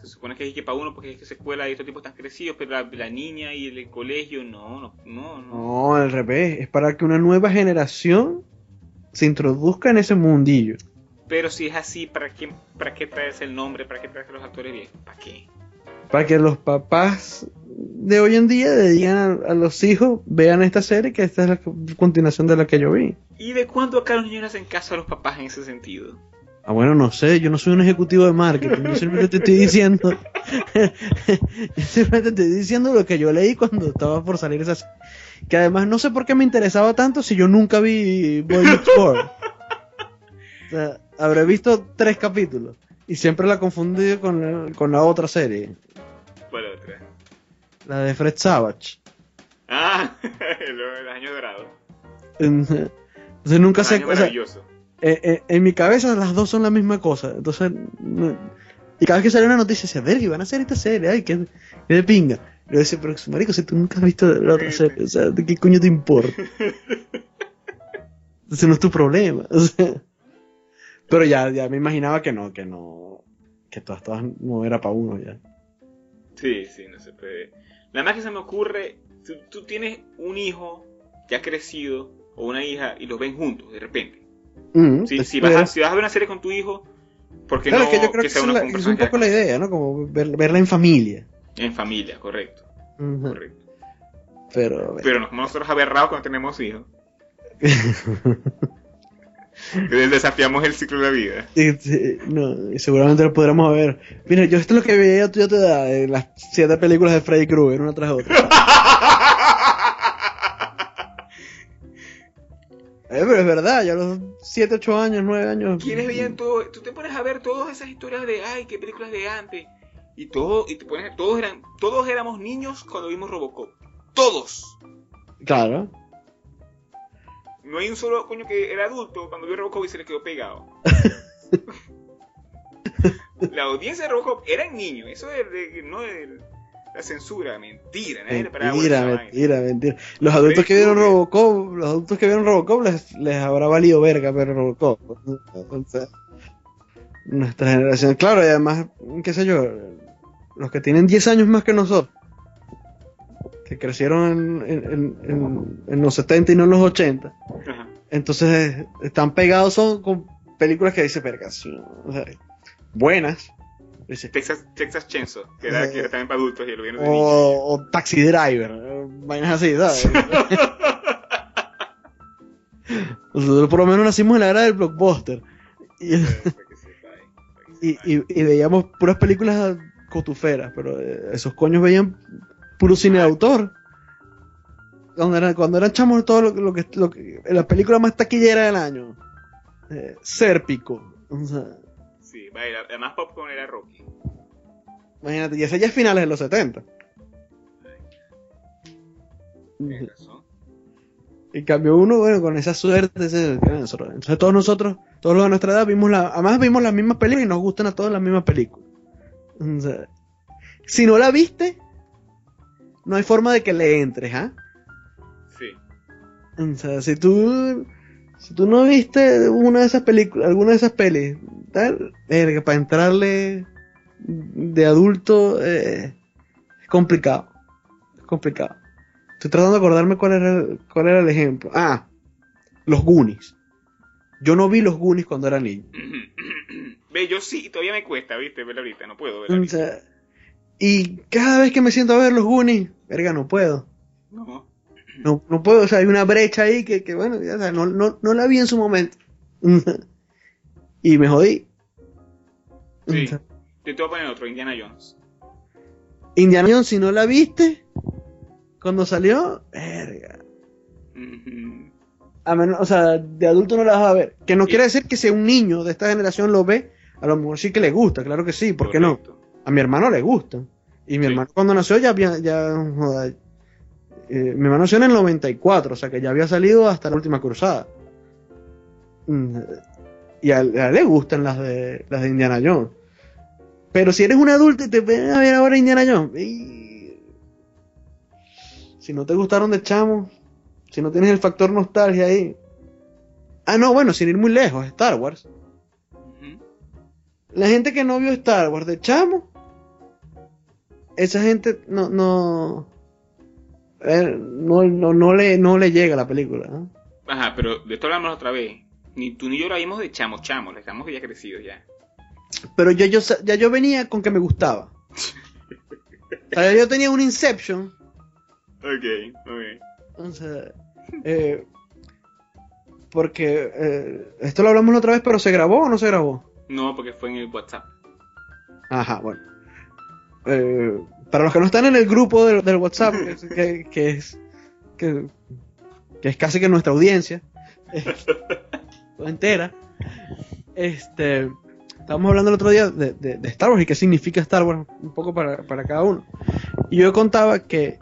Se supone que es que para uno porque es que secuela y estos tipos están crecidos, pero la, la niña y el, colegio, no, no, no. no. No, al revés. Es para que una nueva generación se introduzca en ese mundillo. Pero si es así, ¿para qué, ¿para qué traes el nombre? ¿Para qué traes a los actores viejos? ¿Para qué? Para que los papás de hoy en día le digan a, a los hijos, vean esta serie, que esta es la continuación de la que yo vi. ¿Y de cuándo acá los niños hacen caso a los papás en ese sentido? Ah, bueno, no sé, yo no soy un ejecutivo de marketing, yo simplemente te estoy diciendo, <laughs> yo simplemente te estoy diciendo lo que yo leí cuando estaba por salir esa serie. Que además no sé por qué me interesaba tanto si yo nunca vi Boy Meets World. O sea, habré visto tres capítulos y siempre la confundí con la, con la otra serie, ¿Cuál otra? la de Fred Savage. Ah, <laughs> los, años dorados. Entonces nunca Los sé, años o sea, maravillosos. eh, eh, en mi cabeza las dos son la misma cosa. Entonces, no- y cada vez que sale una noticia, decía, ver, que van a hacer esta serie, ay, qué, qué de pinga. Yo decía, pero marico, si tú nunca has visto la otra serie, o sea, ¿de qué coño te importa? <laughs> Ese no es tu problema. o sea. Pero ya, ya me imaginaba que no, que no, que todas, todas no era para uno ya. Sí, sí, no se puede. Nada más que se me ocurre, tú, tú tienes un hijo que ha crecido o una hija y los ven juntos de repente. Mm, Si, si, vas a, si vas a ver una serie con tu hijo, ¿por qué claro, no es que yo creo que, sea es, un poco la idea, ¿no? Como ver- verla en familia. en familia? Correcto, correcto. Pero, Pero no como nosotros aberrados cuando tenemos hijos. <laughs> Desafiamos el ciclo de la vida. Sí, sí, no, seguramente lo podremos ver. Mira, yo esto es lo que veía tú ya te da de las siete películas de Freddy Krueger, una tras otra. <laughs> Eh, pero es verdad, ya a los 7, 8 años, 9 años. ¿Quiénes veían todo? Tú te pones a ver todas esas historias de, ay, qué películas de antes. Y todo, y te pones, todos eran, todos éramos niños cuando vimos Robocop. Todos. Claro. No hay un solo coño que era adulto cuando vio Robocop y se le quedó pegado. <laughs> la audiencia de Robocop eran niños. Eso de, de- no de la censura, mentira. Nadie Mentira, mentira, mentira. Los adultos que vieron. Robocop, los adultos que vieron Robocop les, les habrá valido verga ver Robocop. O sea, nuestra generación, claro, y además, qué sé yo, los que tienen 10 años más que nosotros, que crecieron en, en- en- en los 70 y no en los 80, Ajá. entonces están pegados son con películas que dice o sea, buenas. Dice, Texas, Texas Chainsaw, que era, que era también para adultos y lo vieron de o, niños. o Taxi Driver, eh, vainas así, ¿sabes? <laughs> Nosotros por lo menos nacimos en la era del blockbuster y, <laughs> y- y veíamos puras películas cotuferas, pero eh, esos coños veían puro cine de autor. Cuando eran, cuando eran chamos, todo lo, lo que, lo que- la película más taquillera del año, eh, Sérpico. O sea, Sí, además Popcorn era Rocky. imagínate, y ese ya es finales de los 70. Tienes razón. Y cambio uno, bueno, con esa suerte, ese- entonces todos nosotros, todos los de nuestra edad, vimos la, además vimos las mismas películas y nos gustan a todos las mismas películas. O sea, si no la viste, no hay forma de que le entres, ¿ah? Sí. O sea, si tú, si tú no viste una de esas películas, alguna de esas pelis, tal, para entrarle de adulto eh, es complicado, es complicado. Estoy tratando de acordarme cuál era, el- cuál era el ejemplo. Ah, los Goonies. Yo no vi los Goonies cuando era niño. <clears throat> Ve, yo sí, todavía me cuesta, ¿viste? Verla ahorita, no puedo verla O sea, y cada vez que me siento a ver los Goonies, verga, no puedo. No. No, no puedo, o sea, hay una brecha ahí que, que bueno, ya, o sea, no, no, no la vi en su momento. <laughs> y me jodí. Sí. Yo te voy a poner otro, Indiana Jones. Indiana Jones, si no la viste, cuando salió, verga. A menos, o sea, de adulto no la vas a ver. Que no Sí. quiere decir que si un niño de esta generación lo ve, a lo mejor sí que le gusta, claro que sí, ¿por qué no? A mi hermano le gusta. Y mi Sí. hermano cuando nació ya había, ya, joda, eh, mi hermano nació en el 94, o sea que ya había salido hasta la última cruzada. Mm, Y a, él- a le gustan las de, las de Indiana Jones. Pero si eres un adulto y te ven a ver ahora Indiana Jones, y- si no te gustaron de chamo, si no tienes el factor nostalgia ahí. Ah, no, bueno, sin ir muy lejos, Star Wars. La gente que no vio Star Wars de chamo, esa gente no, no, no, no, no le, no le llega la película. ¿no? Ajá, pero de esto hablamos otra vez. Ni tú ni yo la vimos de chamos, chamos. Le estamos ya crecidos ya. Pero yo, sa- ya yo venía con que me gustaba. <laughs> O sea, yo tenía un Inception. Ok, ok. Sea, eh, porque eh, esto lo hablamos la otra vez, pero ¿se grabó o no se grabó? No, porque fue en el WhatsApp. Ajá, bueno. Eh, para los que no están en el grupo del, del WhatsApp, que, es- que, que es que, que es casi que nuestra audiencia eh, <laughs> entera, este, estábamos hablando el otro día de, de- de Star Wars y qué significa Star Wars un poco para, para cada uno. Y yo contaba que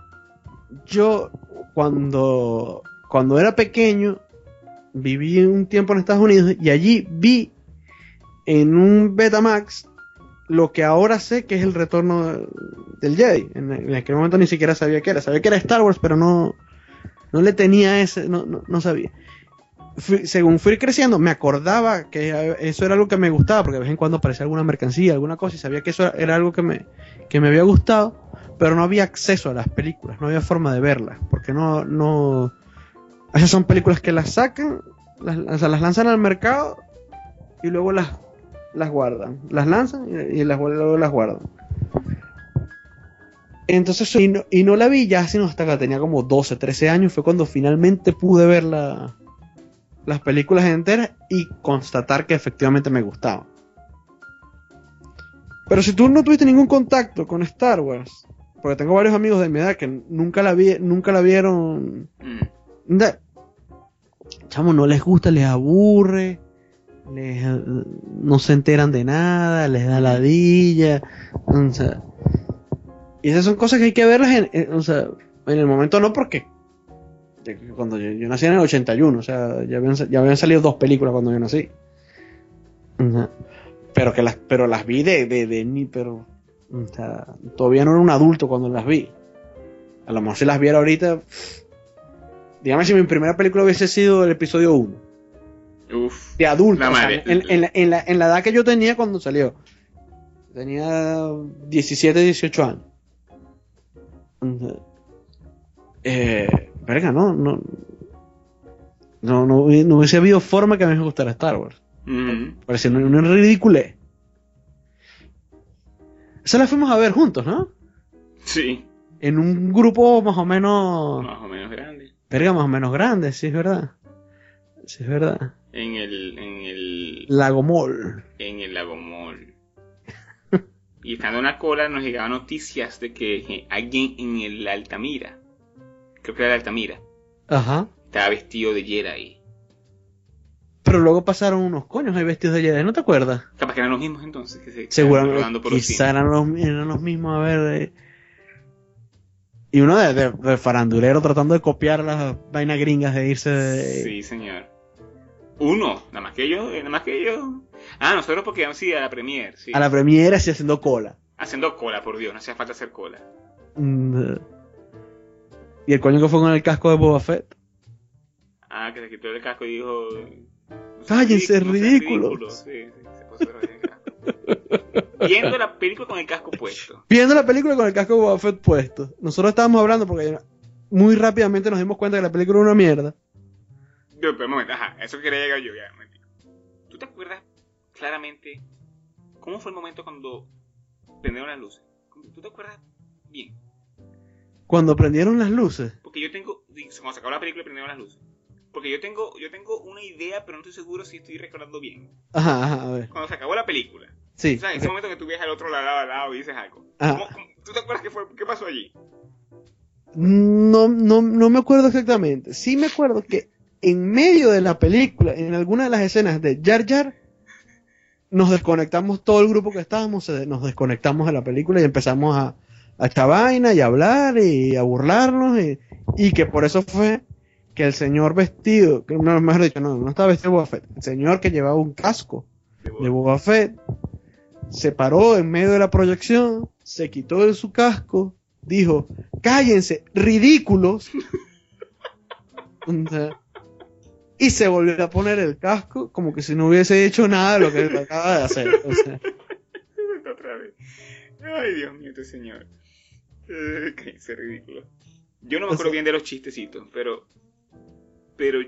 yo cuando cuando era pequeño viví un tiempo en Estados Unidos y allí vi en un Betamax lo que ahora sé que es el retorno del Jedi. En, aquel momento ni siquiera sabía qué era. Sabía que era Star Wars, pero no, no le tenía ese, no, no, sabía. Según fui creciendo, me acordaba que eso era algo que me gustaba, porque de vez en cuando aparecía alguna mercancía, alguna cosa, y sabía que eso era algo que me, que me había gustado, pero no había acceso a las películas, no había forma de verlas, porque no, no, esas son películas que las sacan, las, las lanzan al mercado y luego las, las guardan, las lanzan y, las, luego las guardan. Entonces, y no, y no la vi ya sino hasta que tenía como 12, 13 años, fue cuando finalmente pude ver la, las películas enteras y constatar que efectivamente me gustaban. Pero si tú no tuviste ningún contacto con Star Wars, porque tengo varios amigos de mi edad que nunca la vi, nunca la vieron, Mm. chamo, no les gusta, les aburre, les, no se enteran de nada, les da ladilla, o sea, y esas son cosas que hay que verlas en, en- o sea, en el momento no porque cuando yo, yo nací en el 81, o sea, ya habían, ya habían salido dos películas cuando yo nací. Pero que las pero las vi de, de, de ni pero o sea, todavía no era un adulto cuando las vi. A lo mejor si las viera ahorita dígame si mi primera película hubiese sido el episodio 1 Uf. de adulto, La o sea, madre. en, en la, en, la, en la edad que yo tenía cuando salió. Tenía 17, 18 años. Eh, verga, no, no, no, no, hubi- no hubiese habido forma que a mí me gustara Star Wars. Mm. Parece una, una ridiculez. Esa la fuimos a ver juntos, ¿no? Sí, En un grupo más o menos. más o menos grande. Verga, más o menos grande, sí es verdad. Sí es verdad. En el, en el, Lago Mall. en el Lago Mall. Y estando en la cola nos llegaban noticias de que alguien en el Altamira, creo que era el Altamira, Ajá. estaba vestido de Jedi. Pero luego pasaron unos coños ahí vestidos de Jedi, ¿no te acuerdas? Capaz que eran los mismos entonces. Que se Seguramente. por Quizá eran los, eran los mismos, a ver. eh. Y uno de, de- de farandulero tratando de copiar las vainas gringas de irse de. Sí, señor. Uno, nada más que yo, eh, nada más que yo. Ah, nosotros porque íbamos sí, a la premier, sí. A la premiera así haciendo cola. Haciendo cola, por Dios, no hacía falta hacer cola. Mm, Y el coño que fue con el casco de Boba Fett. Ah, que se quitó el casco y dijo... "No Cállense, ridículo, no seas ridículos". ridículo". Sí, sí, se puso el casco. Viendo la película con el casco puesto. Viendo la película con el casco de Boba Fett puesto. Nosotros estábamos hablando porque muy rápidamente nos dimos cuenta que la película era una mierda. Yo, pero un momento, ajá, eso quería llegar yo ya, un. ¿Tú te acuerdas claramente cómo fue el momento cuando prendieron las luces? ¿Tú te acuerdas bien? Cuando prendieron las luces. Porque yo tengo, cuando se acabó la película prendieron las luces. Porque yo tengo, yo tengo una idea, pero no estoy seguro si estoy recordando bien. Ajá, ajá, a ver. Cuando se acabó la película, Sí. o sea, en ese momento que tú ves al otro lado al lado y dices algo. Ajá. ¿Cómo- cómo- ¿Tú te acuerdas qué, fue, qué pasó allí? No, no, no me acuerdo exactamente. Sí me acuerdo que en medio de la película, en alguna de las escenas de Jar Jar, nos desconectamos todo el grupo que estábamos, nos desconectamos de la película y empezamos a, a echar vaina y a hablar y a burlarnos y, y que por eso fue que el señor vestido, que no, mejor dicho, no, no estaba vestido de Boba Fett, el señor que llevaba un casco de Boba Fett, se paró en medio de la proyección, se quitó de su casco, dijo, cállense, ridículos. <laughs> y se volvió a poner el casco como que si no hubiese hecho nada de lo que acaba de hacer. <laughs> Otra vez. Ay, Dios mío, este señor. Eh, es ridículo. Yo no me acuerdo bien de los chistecitos, pero. Pero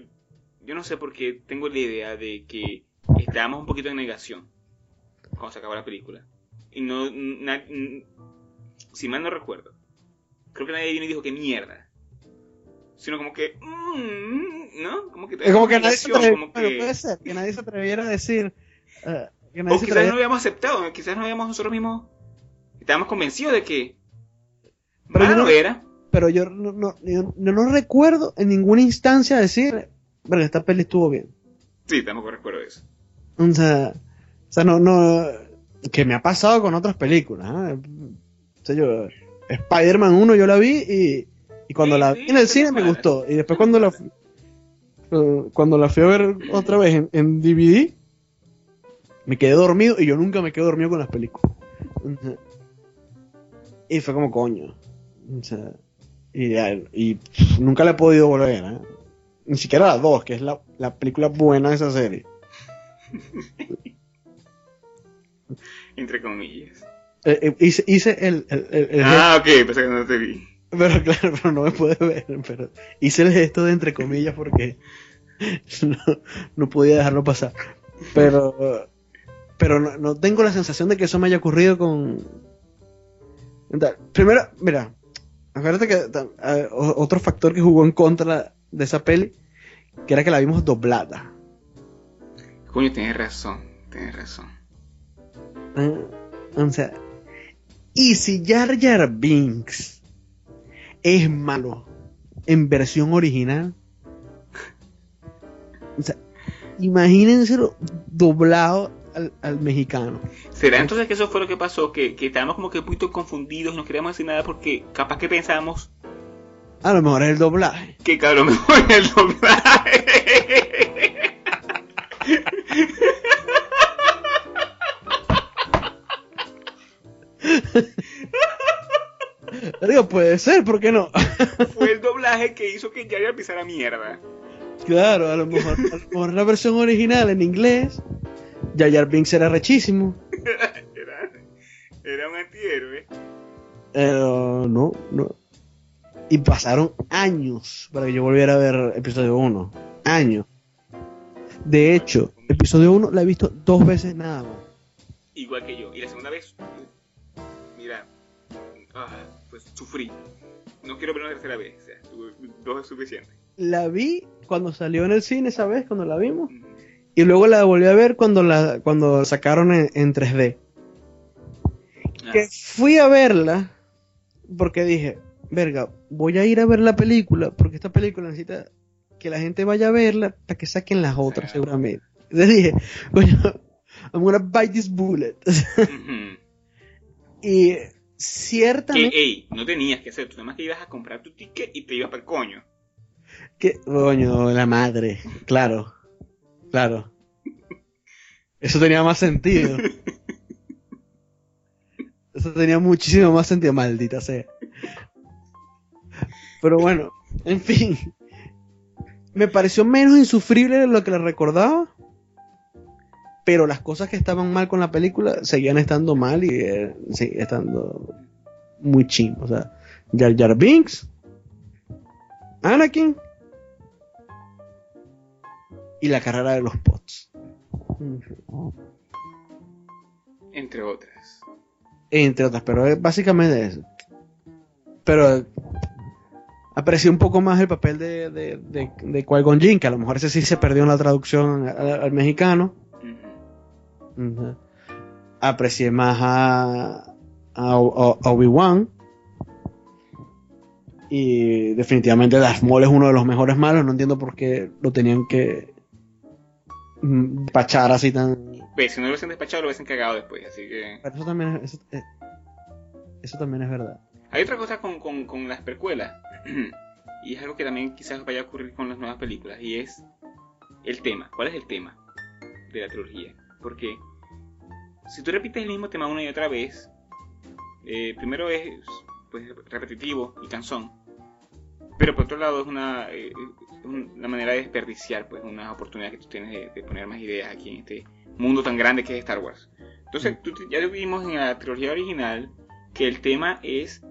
yo no sé por qué tengo la idea de que estábamos un poquito en negación cuando se acabó la película. Y no. si mal no recuerdo, creo que nadie vino y dijo que mierda. Sino como que. Mm, ¿No? Como que. Es como que nadie se atreviera, puede ser, que nadie se atreviera a decir. Uh, que nadie o quizás no lo habíamos aceptado, quizás no habíamos nosotros mismos. Estábamos convencidos de que. Pero no, era. Pero yo no, no, yo no recuerdo en ninguna instancia decir. Bueno, esta peli estuvo bien. Sí, tampoco recuerdo eso. O sea, o sea, no, no, que me ha pasado con otras películas. ¿eh? O sea, yo, Spider-Man 1 yo la vi y, y cuando la vi en el cine me gustó. Y después cuando la, cuando la fui a ver otra vez en, DVD, me quedé dormido y yo nunca me quedo dormido con las películas. Y fue como coño. O sea, y, y nunca la he podido volver. ¿eh? Ni siquiera la 2, que es la, la película buena de esa serie. <laughs> Entre comillas. Eh, eh, hice, hice el, el, Ah, ok, pensé que no te vi. Pero claro, pero no me puede ver. Pero hice el gesto de entre comillas porque no, no podía dejarlo pasar. Pero, pero no, no, tengo la sensación de que eso me haya ocurrido con. Primero, mira, acuérdate que otro factor que jugó en contra de esa peli, que era que la vimos doblada. Coño, tienes razón, tienes razón. Ah, o sea, y si Jar Jar Binks es malo en versión original, o sea, imagínenselo doblado al, mexicano. ¿Será entonces que eso fue lo que pasó? Que, que estábamos como que un poquito confundidos, no queríamos decir nada porque capaz que pensábamos... A lo mejor es el doblaje. Que a lo mejor es el doblaje. <laughs> <laughs> Digo, puede ser, ¿por qué no? <laughs> Fue el doblaje que hizo que Jar pisara mierda. Claro, a lo mejor, por la versión original en inglés, Jar Jar Binks era rechísimo. <laughs> era, era un antihéroe. Pero no, no. Y pasaron años para que yo volviera a ver episodio 1. Años. De hecho, episodio 1 la he visto dos veces nada más. Igual que yo. Y la segunda vez, mira, ah, pues sufrí. No quiero ver una tercera vez. O sea, dos es suficiente. La vi cuando salió en el cine esa vez, cuando la vimos. Y luego la volví a ver cuando la cuando sacaron en, 3D. Ah. Que fui a verla porque dije, verga, voy a ir a ver la película porque esta película necesita que la gente vaya a verla para que saquen las otras seguramente. Entonces dije, coño, I'm gonna bite this bullet. <laughs> y ciertamente... Que, ey, no tenías que hacer, tú nada más que ibas a comprar tu ticket y te ibas para el coño. Que, coño, la madre, claro, claro. Eso tenía más sentido. Eso tenía muchísimo más sentido, maldita sea. Pero bueno, en fin. Me pareció menos insufrible de lo que le recordaba pero las cosas que estaban mal con la película seguían estando mal y eh, estando muy chingos. O sea, Jar Jar Binks, Anakin y la carrera de los pots. Entre otras. Entre otras, pero es básicamente eso. Pero aprecié un poco más el papel de, de, de, de Qui-Gon Jinn, que a lo mejor ese sí se perdió en la traducción al mexicano Aprecié más a, a, Obi-Wan. Y definitivamente Darth Maul es uno de los mejores malos. No entiendo por qué lo tenían que mm, despachar así tan. Pues, si no lo hubiesen despachado, lo hubiesen cagado después. Así que. Pero eso también es, eso, eh, eso también es verdad. Hay otra cosa con, con, con las precuelas. <clears throat> y es algo que también quizás vaya a ocurrir con las nuevas películas. Y es el tema. ¿Cuál es el tema de la trilogía? Porque si tú repites el mismo tema una y otra vez, eh, primero es pues, repetitivo y cansón. Pero por otro lado es una, eh, una manera de desperdiciar pues una oportunidad que tú tienes de, de poner más ideas aquí en este mundo tan grande que es Star Wars. Entonces, tú te- ya vimos en la trilogía original que el tema es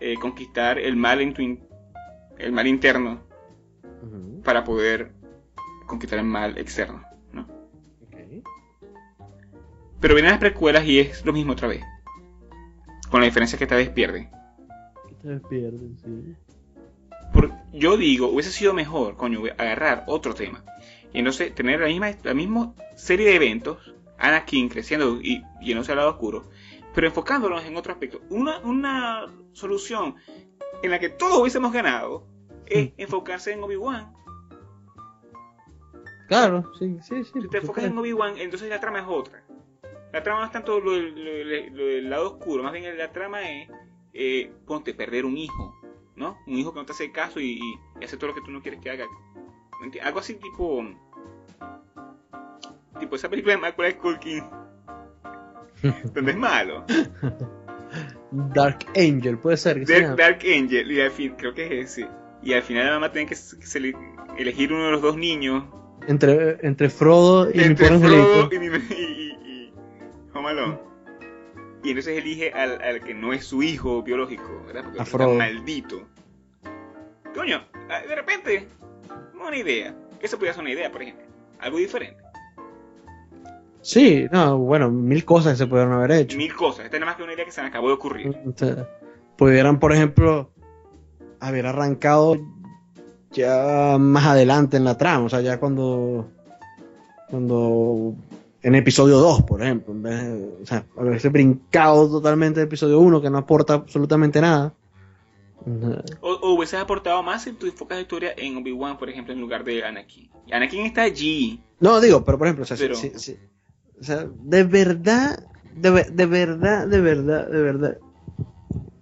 eh, conquistar el mal en tu in- el mal interno para poder conquistar el mal externo. Pero vienen las precuelas y es lo mismo otra vez. Con la diferencia que esta vez pierden. Ustedes pierden, sí. Por- yo digo, hubiese sido mejor, coño, agarrar otro tema. Y entonces tener la misma, la misma serie de eventos, Anakin creciendo y yéndose al lado oscuro, pero enfocándonos en otro aspecto. Una, una solución en la que todos hubiésemos ganado es enfocarse en Obi-Wan. Claro, sí, sí, sí. Si te enfocas en Obi-Wan, entonces la trama es otra. La trama no es tanto lo, del- lo del- lo del lado oscuro, más bien la trama es, eh, ponte, perder un hijo, ¿no? Un hijo que no te hace caso y, y hace todo lo que tú no quieres que haga. Algo así tipo... Tipo esa película de Macaulay Culkin, <laughs> donde es malo. Dark Angel, puede ser que Dark. Dark Angel, y al fin, creo que es ese. Y al final la mamá tiene que, elegir uno de los dos niños Entre, entre Frodo y mi entre pobre Frodo y, mi- y Home Alone. Y entonces elige al, al que no es su hijo biológico, ¿verdad? Porque está maldito. Coño, ah, de repente, una idea. Eso podría ser una idea, por ejemplo. Algo diferente. Sí, no, bueno, mil cosas se pudieron haber hecho. Mil cosas. Esta es nada más que una idea que se me acabó de ocurrir. Pudieran, por ejemplo, haber arrancado ya más adelante en la trama, o sea, ya cuando cuando en episodio 2, por ejemplo, en vez de, o sea, haberse brincado totalmente de episodio 1 que no aporta absolutamente nada. O, o hubieses aportado más si tú enfocas la historia en Obi-Wan, por ejemplo, en lugar de Anakin. Y Anakin está allí. No, digo, pero por ejemplo, o sea, Pero- si- si- o sea, de verdad, de, de verdad, de verdad, de verdad,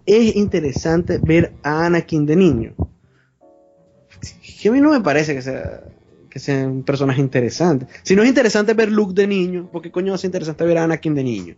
es interesante ver a Anakin de niño. Que a mí no me parece que sea, que sea un personaje interesante. Si no es interesante ver Luke de niño, ¿por qué coño ser interesante ver a Anakin de niño?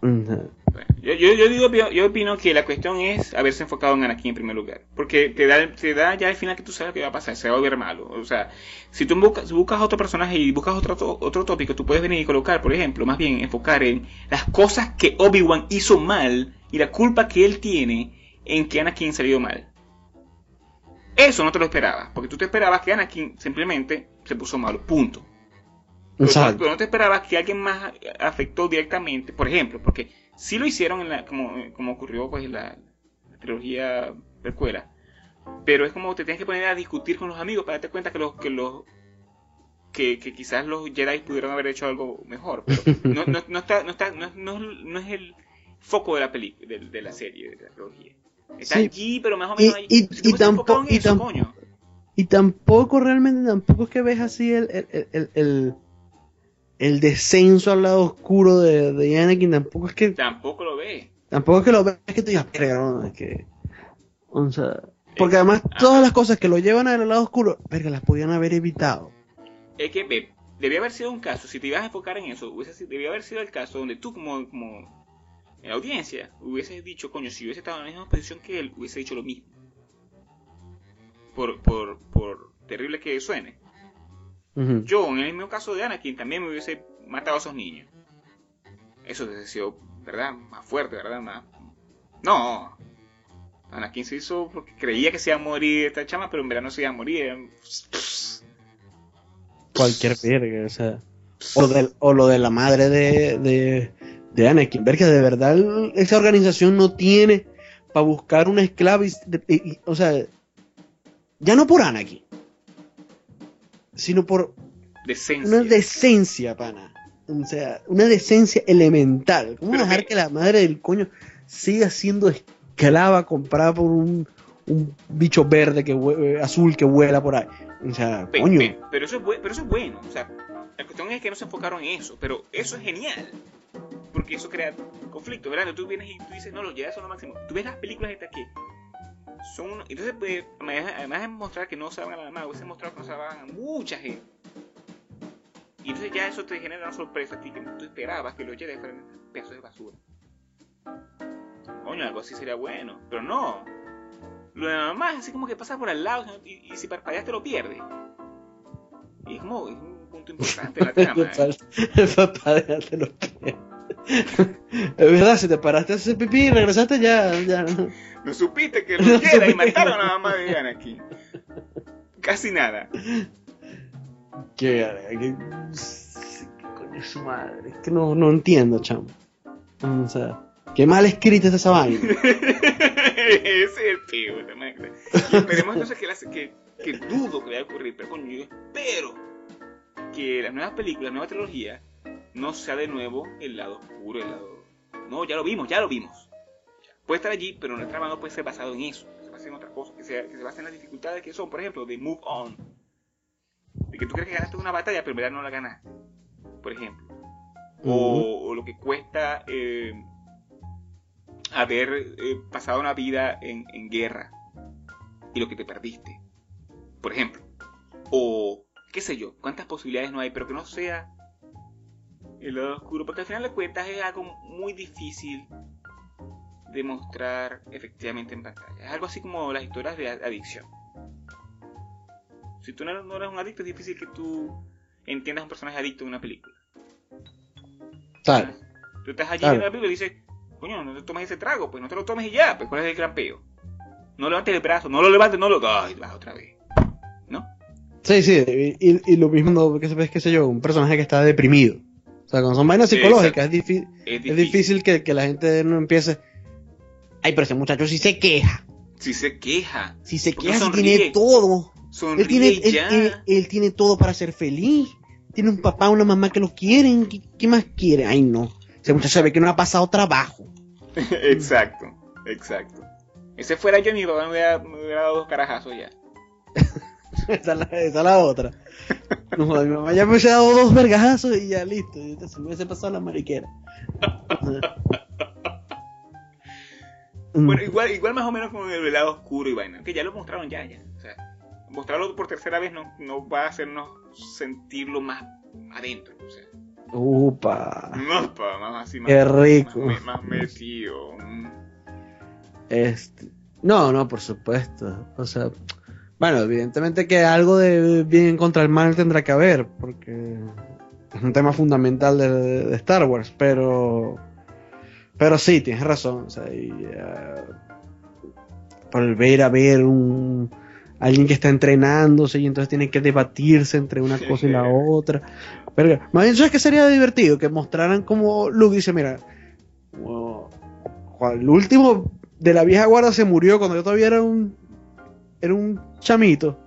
Ujú. Bueno, yo, yo, yo digo, yo, opino que la cuestión es haberse enfocado en Anakin en primer lugar. Porque te da, te da ya al final que tú sabes que va a pasar, se va a volver malo. O sea, si tú buscas, buscas otro personaje y buscas otro, otro tópico, tú puedes venir y colocar, por ejemplo, más bien enfocar en las cosas que Obi-Wan hizo mal y la culpa que él tiene en que Anakin salió mal. Eso no te lo esperabas, porque tú te esperabas que Anakin simplemente se puso malo, punto. Pero, Exacto. pero no te esperabas que alguien más afectó directamente, por ejemplo, porque sí lo hicieron en la, como, como ocurrió pues en la, la trilogía precuela, pero es como te tienes que poner a discutir con los amigos para darte cuenta que los que los que, que quizás los Jedi pudieron haber hecho algo mejor, pero no, no, no está, no, está, no, no es el foco de la película, de, de la serie, de la trilogía. Está Sí. allí, pero más o Y- menos ahí. y- te y hubieses enfocado tampo- en y eso, tam- coño. Y tampoco, realmente, tampoco es que ves así el, el, el, el, descenso al lado oscuro de, de Anakin, tampoco es que Tampoco lo ves. Tampoco es que lo veas que tú digas, "Verga, no, es que. O sea. Porque además, todas las cosas que lo llevan al lado oscuro, verga, las podían haber evitado. Es que ve, debía haber sido un caso, si te ibas a enfocar en eso, hubiese, debía haber sido el caso donde tú como, como en la audiencia hubieses dicho, coño, si hubiese estado en la misma posición que él, hubiese dicho lo mismo. Por, por, por terrible que suene. Yo, en el mismo caso de Anakin, también me hubiese matado a esos niños. Eso hubiese sido, ¿verdad? Más fuerte, ¿verdad? Más... No. Anakin se hizo porque creía que se iba a morir esta chama, pero en verdad no se iba a morir. Cualquier verga, o sea. O, del- o lo de la madre de, de, de Anakin. Verga, de verdad, esa organización no tiene para buscar y- y- y- o sea, ya no por Anakin, sino por Decencia. una decencia, pana. O sea, una decencia elemental. ¿Cómo Pero dejar que- que la madre del coño siga siendo esclava comprada por un, un bicho verde que eh, azul que vuela por ahí? O sea, Pe- coño. pe- pero, eso es pero eso es bueno. O sea, la cuestión es que no se enfocaron en eso. Pero eso es genial. Porque eso crea conflicto, ¿verdad? Tú vienes y tú dices, no, los Jedi son lo máximo. Tú ves las películas estas que son uno- Entonces, pues, además de mostrar que no se van a la mano, hubiese mostrado que no se van a mucha gente. Y entonces ya eso te genera una sorpresa a ti que tú esperabas que los Jedi fueran pedazos de basura. Coño, algo así sería bueno. Pero no. Lo demás así como que pasa por al lado y, y si parpadeas te lo pierdes. Y es como es punto importante de la trama. <laughs> ¿eh? Papadéate los pies. Es verdad, si te paraste a hacer pipí y regresaste ya, ya. No supiste que No Jedi supe. mataron a la mamá de Anakin. Casi nada. ¿Qué, qué coño es su madre? Es que no, no entiendo, chamo. O sea, qué mal escrita está esa vaina. <laughs> Ese es el. Y esperemos entonces que, las- que, que dudo que vaya a ocurrir, pero coño, yo espero que las nuevas películas, la nueva trilogía, no sea de nuevo el lado oscuro, el lado... No, ya lo vimos, ya lo vimos. Puede estar allí, pero nuestra trama no puede ser basado en eso. Que se base en otra cosa, que, sea, que se base en las dificultades que son, por ejemplo, de move on. De que tú crees que ganaste una batalla, pero en verdad no la ganaste. Por ejemplo. o, o lo que cuesta eh, haber eh, pasado una vida en, en guerra y lo que te perdiste, por ejemplo. O qué sé yo, cuántas posibilidades no hay, pero que no sea el lado oscuro, porque al final de cuentas es algo muy difícil de mostrar efectivamente en pantalla. Es algo así como las historias de adicción. Si tú no eres un adicto, es difícil que tú entiendas a un personaje adicto en una película. Claro. Tú estás allí viendo la película y dices, coño, no te tomes ese trago, pues no te lo tomes y ya, pues cuál es el gran peo. No levantes el brazo, no lo levantes, no lo. Ay, vas otra vez. Sí, sí, y, y- lo mismo, que sabes, qué sé yo, un personaje que está deprimido. O sea, cuando son vainas Sí, psicológicas, es, Es es difícil que, que la gente no empiece. Ay, pero ese muchacho sí se queja. Si se queja, Si se Porque queja, tiene todo. sonríe Él tiene, él, él- él tiene todo para ser feliz. Tiene un papá, una mamá que lo quieren. ¿Qué, qué más quiere? Ay, no. Ese muchacho sabe que no ha pasado trabajo. <laughs> exacto, exacto. Ese fuera yo, mi papá me hubiera, me hubiera dado dos carajazos ya. Esa, es la, esa es la otra. No, mi mamá ya me hubiese dado dos vergazos y ya listo. y Se me hubiese pasado la mariquera. Mm. Bueno, igual, igual más o menos como el lado oscuro y vaina. Que ya lo mostraron ya, ya. O sea, mostrarlo por tercera vez no, no va a hacernos sentirlo más adentro. O sea, Upa. no, pa, más así, más, Qué rico. más, más metido. Mm. Este, no, no, por supuesto. O sea, bueno, evidentemente que algo de bien contra el mal tendrá que haber, porque es un tema fundamental de, de Star Wars, pero, pero sí, tienes razón. O sea, y, eh, por el ver a ver un alguien que está entrenándose y entonces tiene que debatirse entre una cosa y la otra. Pero, más bien, ¿sabes qué sería divertido? Que mostraran como Luke dice, mira, Juan, el último de la vieja guardia se murió cuando yo todavía era un era un chamito.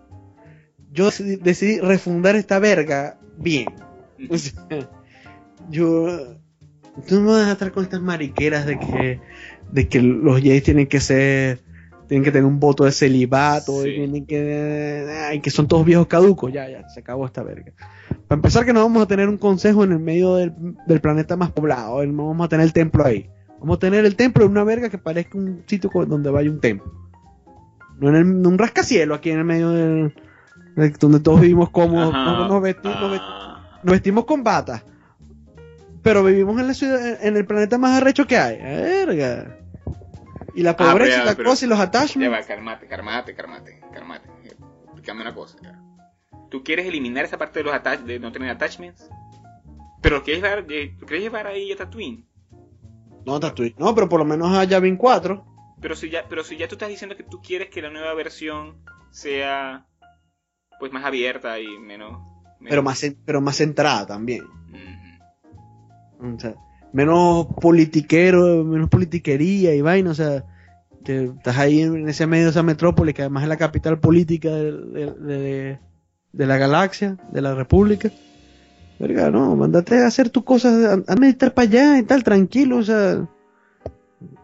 Yo decidí, decidí refundar esta verga bien. O sea, yo tú no me vas a estar con estas mariqueras de que de que los Jays tienen que ser tienen que tener un voto de celibato Sí. y tienen que ay, que son todos viejos caducos ya ya se acabó esta verga para empezar que no vamos a tener un consejo en el medio del, del planeta más poblado no vamos a tener el templo ahí vamos a tener el templo en una verga que parezca un sitio donde vaya un templo no en, el- en un rascacielos aquí en el medio del de- donde todos vivimos cómodos Ajá. nos, nos vesti- nos vesti- Ah. nos vestimos con batas. Pero vivimos en la ciudad, en el planeta más arrecho que hay. Verga. Y la pero pobreza ya, y la pero- cosa y los Ya attachments. va, calmate, calmate, calmate, calmate. Explícame una cosa. ya. ¿Tú quieres eliminar esa parte de los attach de no tener attachments? ¿Pero quieres llevar, eh, ¿tú quieres llevar ahí a Tatooine? No, Tatooine. No, pero por lo menos a Yavin 4. Pero si ya, pero si ya tú estás diciendo que tú quieres que la nueva versión sea pues más abierta y menos, menos- Pero más, pero más centrada también. O sea, menos politiquero, menos politiquería y vaina. O sea, que estás ahí en ese medio de esa metrópoli, que además es la capital política de, de- de- de la galaxia, de la república. verga, no, mandate a hacer tus cosas, a, meditar para allá y tal, tranquilo, o sea,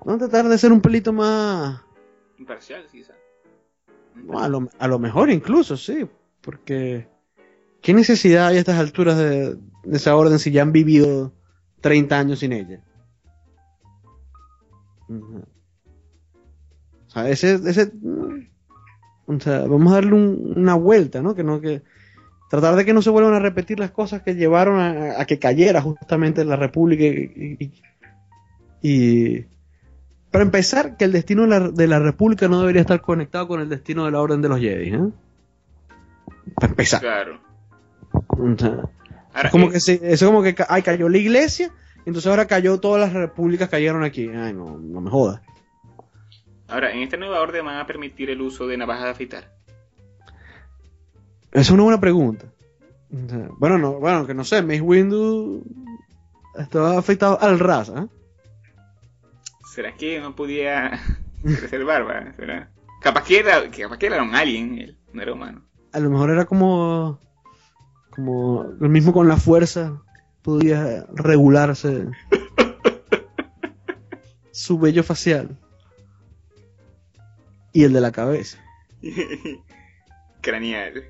no tratar de ser un pelito más... Imparcial, quizá. No, a, lo, a lo mejor incluso, sí, porque ¿qué necesidad hay a estas alturas de, de esa orden si ya han vivido 30 años sin ella? O sea, ese, ese, o sea, vamos a darle una vuelta, ¿no? Que no que tratar de que no se vuelvan a repetir las cosas que llevaron a, que cayera justamente la República y, para empezar que el destino de la, de la, República no debería estar conectado con el destino de la Orden de los Jedi, ¿eh? Para empezar. Claro. es como que sí, eso como que ay, cayó la iglesia, entonces ahora cayó todas las repúblicas cayeron aquí. Ay, no, no me jodas. Ahora, en esta nueva orden van a permitir el uso de navajas de afeitar. Esa es una buena pregunta. Bueno, no, bueno, que no sé, Mace Windu estaba afectado al ras, ¿eh? ¿Será que no podía <laughs> crecer barba? ¿Será? Capaz que era, capaz que era un alien, él, no era humano. A lo mejor era como como lo mismo con la fuerza, podía regularse <laughs> su vello facial y el de la cabeza. <laughs> Craneal.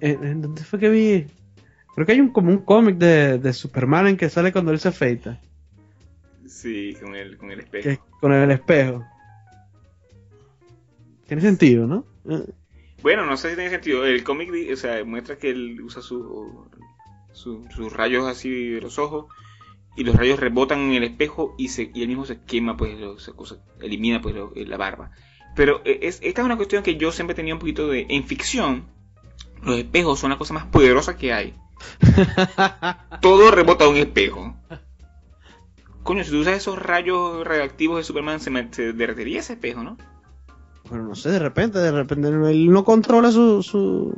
¿En, dónde fue que vi? Creo que hay un, como un cómic de, de Superman en que sale cuando él se afeita. Sí, con el, con el espejo. con el espejo. Tiene sentido, ¿no? Bueno, no sé si tiene sentido. El cómic o sea, muestra que él usa su, sus rayos así de los ojos y los rayos rebotan en el espejo y, se, y él mismo se quema, pues, se, elimina pues la barba. Pero eh, es, esta es una cuestión que yo siempre tenía un poquito de... En ficción, los espejos son la cosa más poderosa que hay. <laughs> Todo rebota a un espejo. Coño, si tú usas esos rayos radioactivos de Superman, se, se derretería ese espejo, ¿no? Bueno, no sé, de repente, de repente él no controla su... su...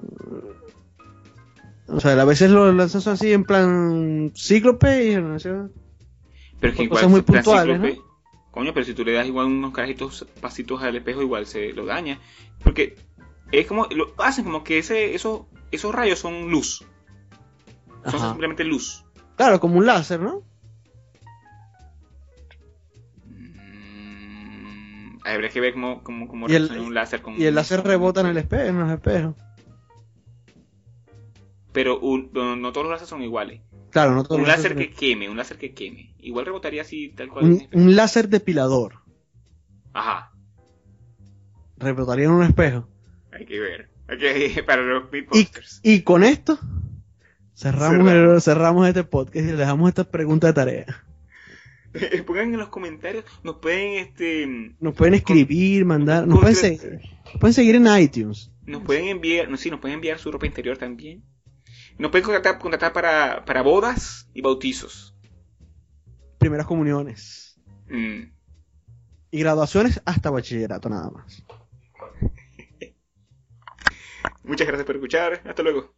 O sea, a veces lo lanzas así en plan cíclope y... ¿no? Pero es que igual, muy puntuales, ¿no? Coño, pero si tú le das igual unos carajitos pasitos al espejo, igual se lo daña. Porque es como, lo hacen como que ese, esos, esos rayos son luz. Son simplemente luz. Claro, como un láser, ¿no? Habría que ver cómo, cómo, cómo un láser con Y el láser rebota en el espejo, en los espejos. Pero no todos los láseres son iguales. Claro, no Un láser que queme, un láser que queme. Igual rebotaría así, tal cual. Un, láser depilador. Ajá. Rebotaría en un espejo. Hay que ver. Hay que <laughs> para los y, y con esto cerramos, cerramos este podcast y le dejamos esta pregunta de tarea. <laughs> Pongan en los comentarios, nos pueden este nos pueden escribir, mandar, nos pueden, seguir, pueden seguir en iTunes. Nos pueden enviar, no, sí, nos pueden enviar su ropa interior también. Nos pueden contratar, para, para bodas y bautizos. Primeras comuniones. Mm. Y graduaciones hasta bachillerato nada más. <laughs> Muchas gracias por escuchar. Hasta luego.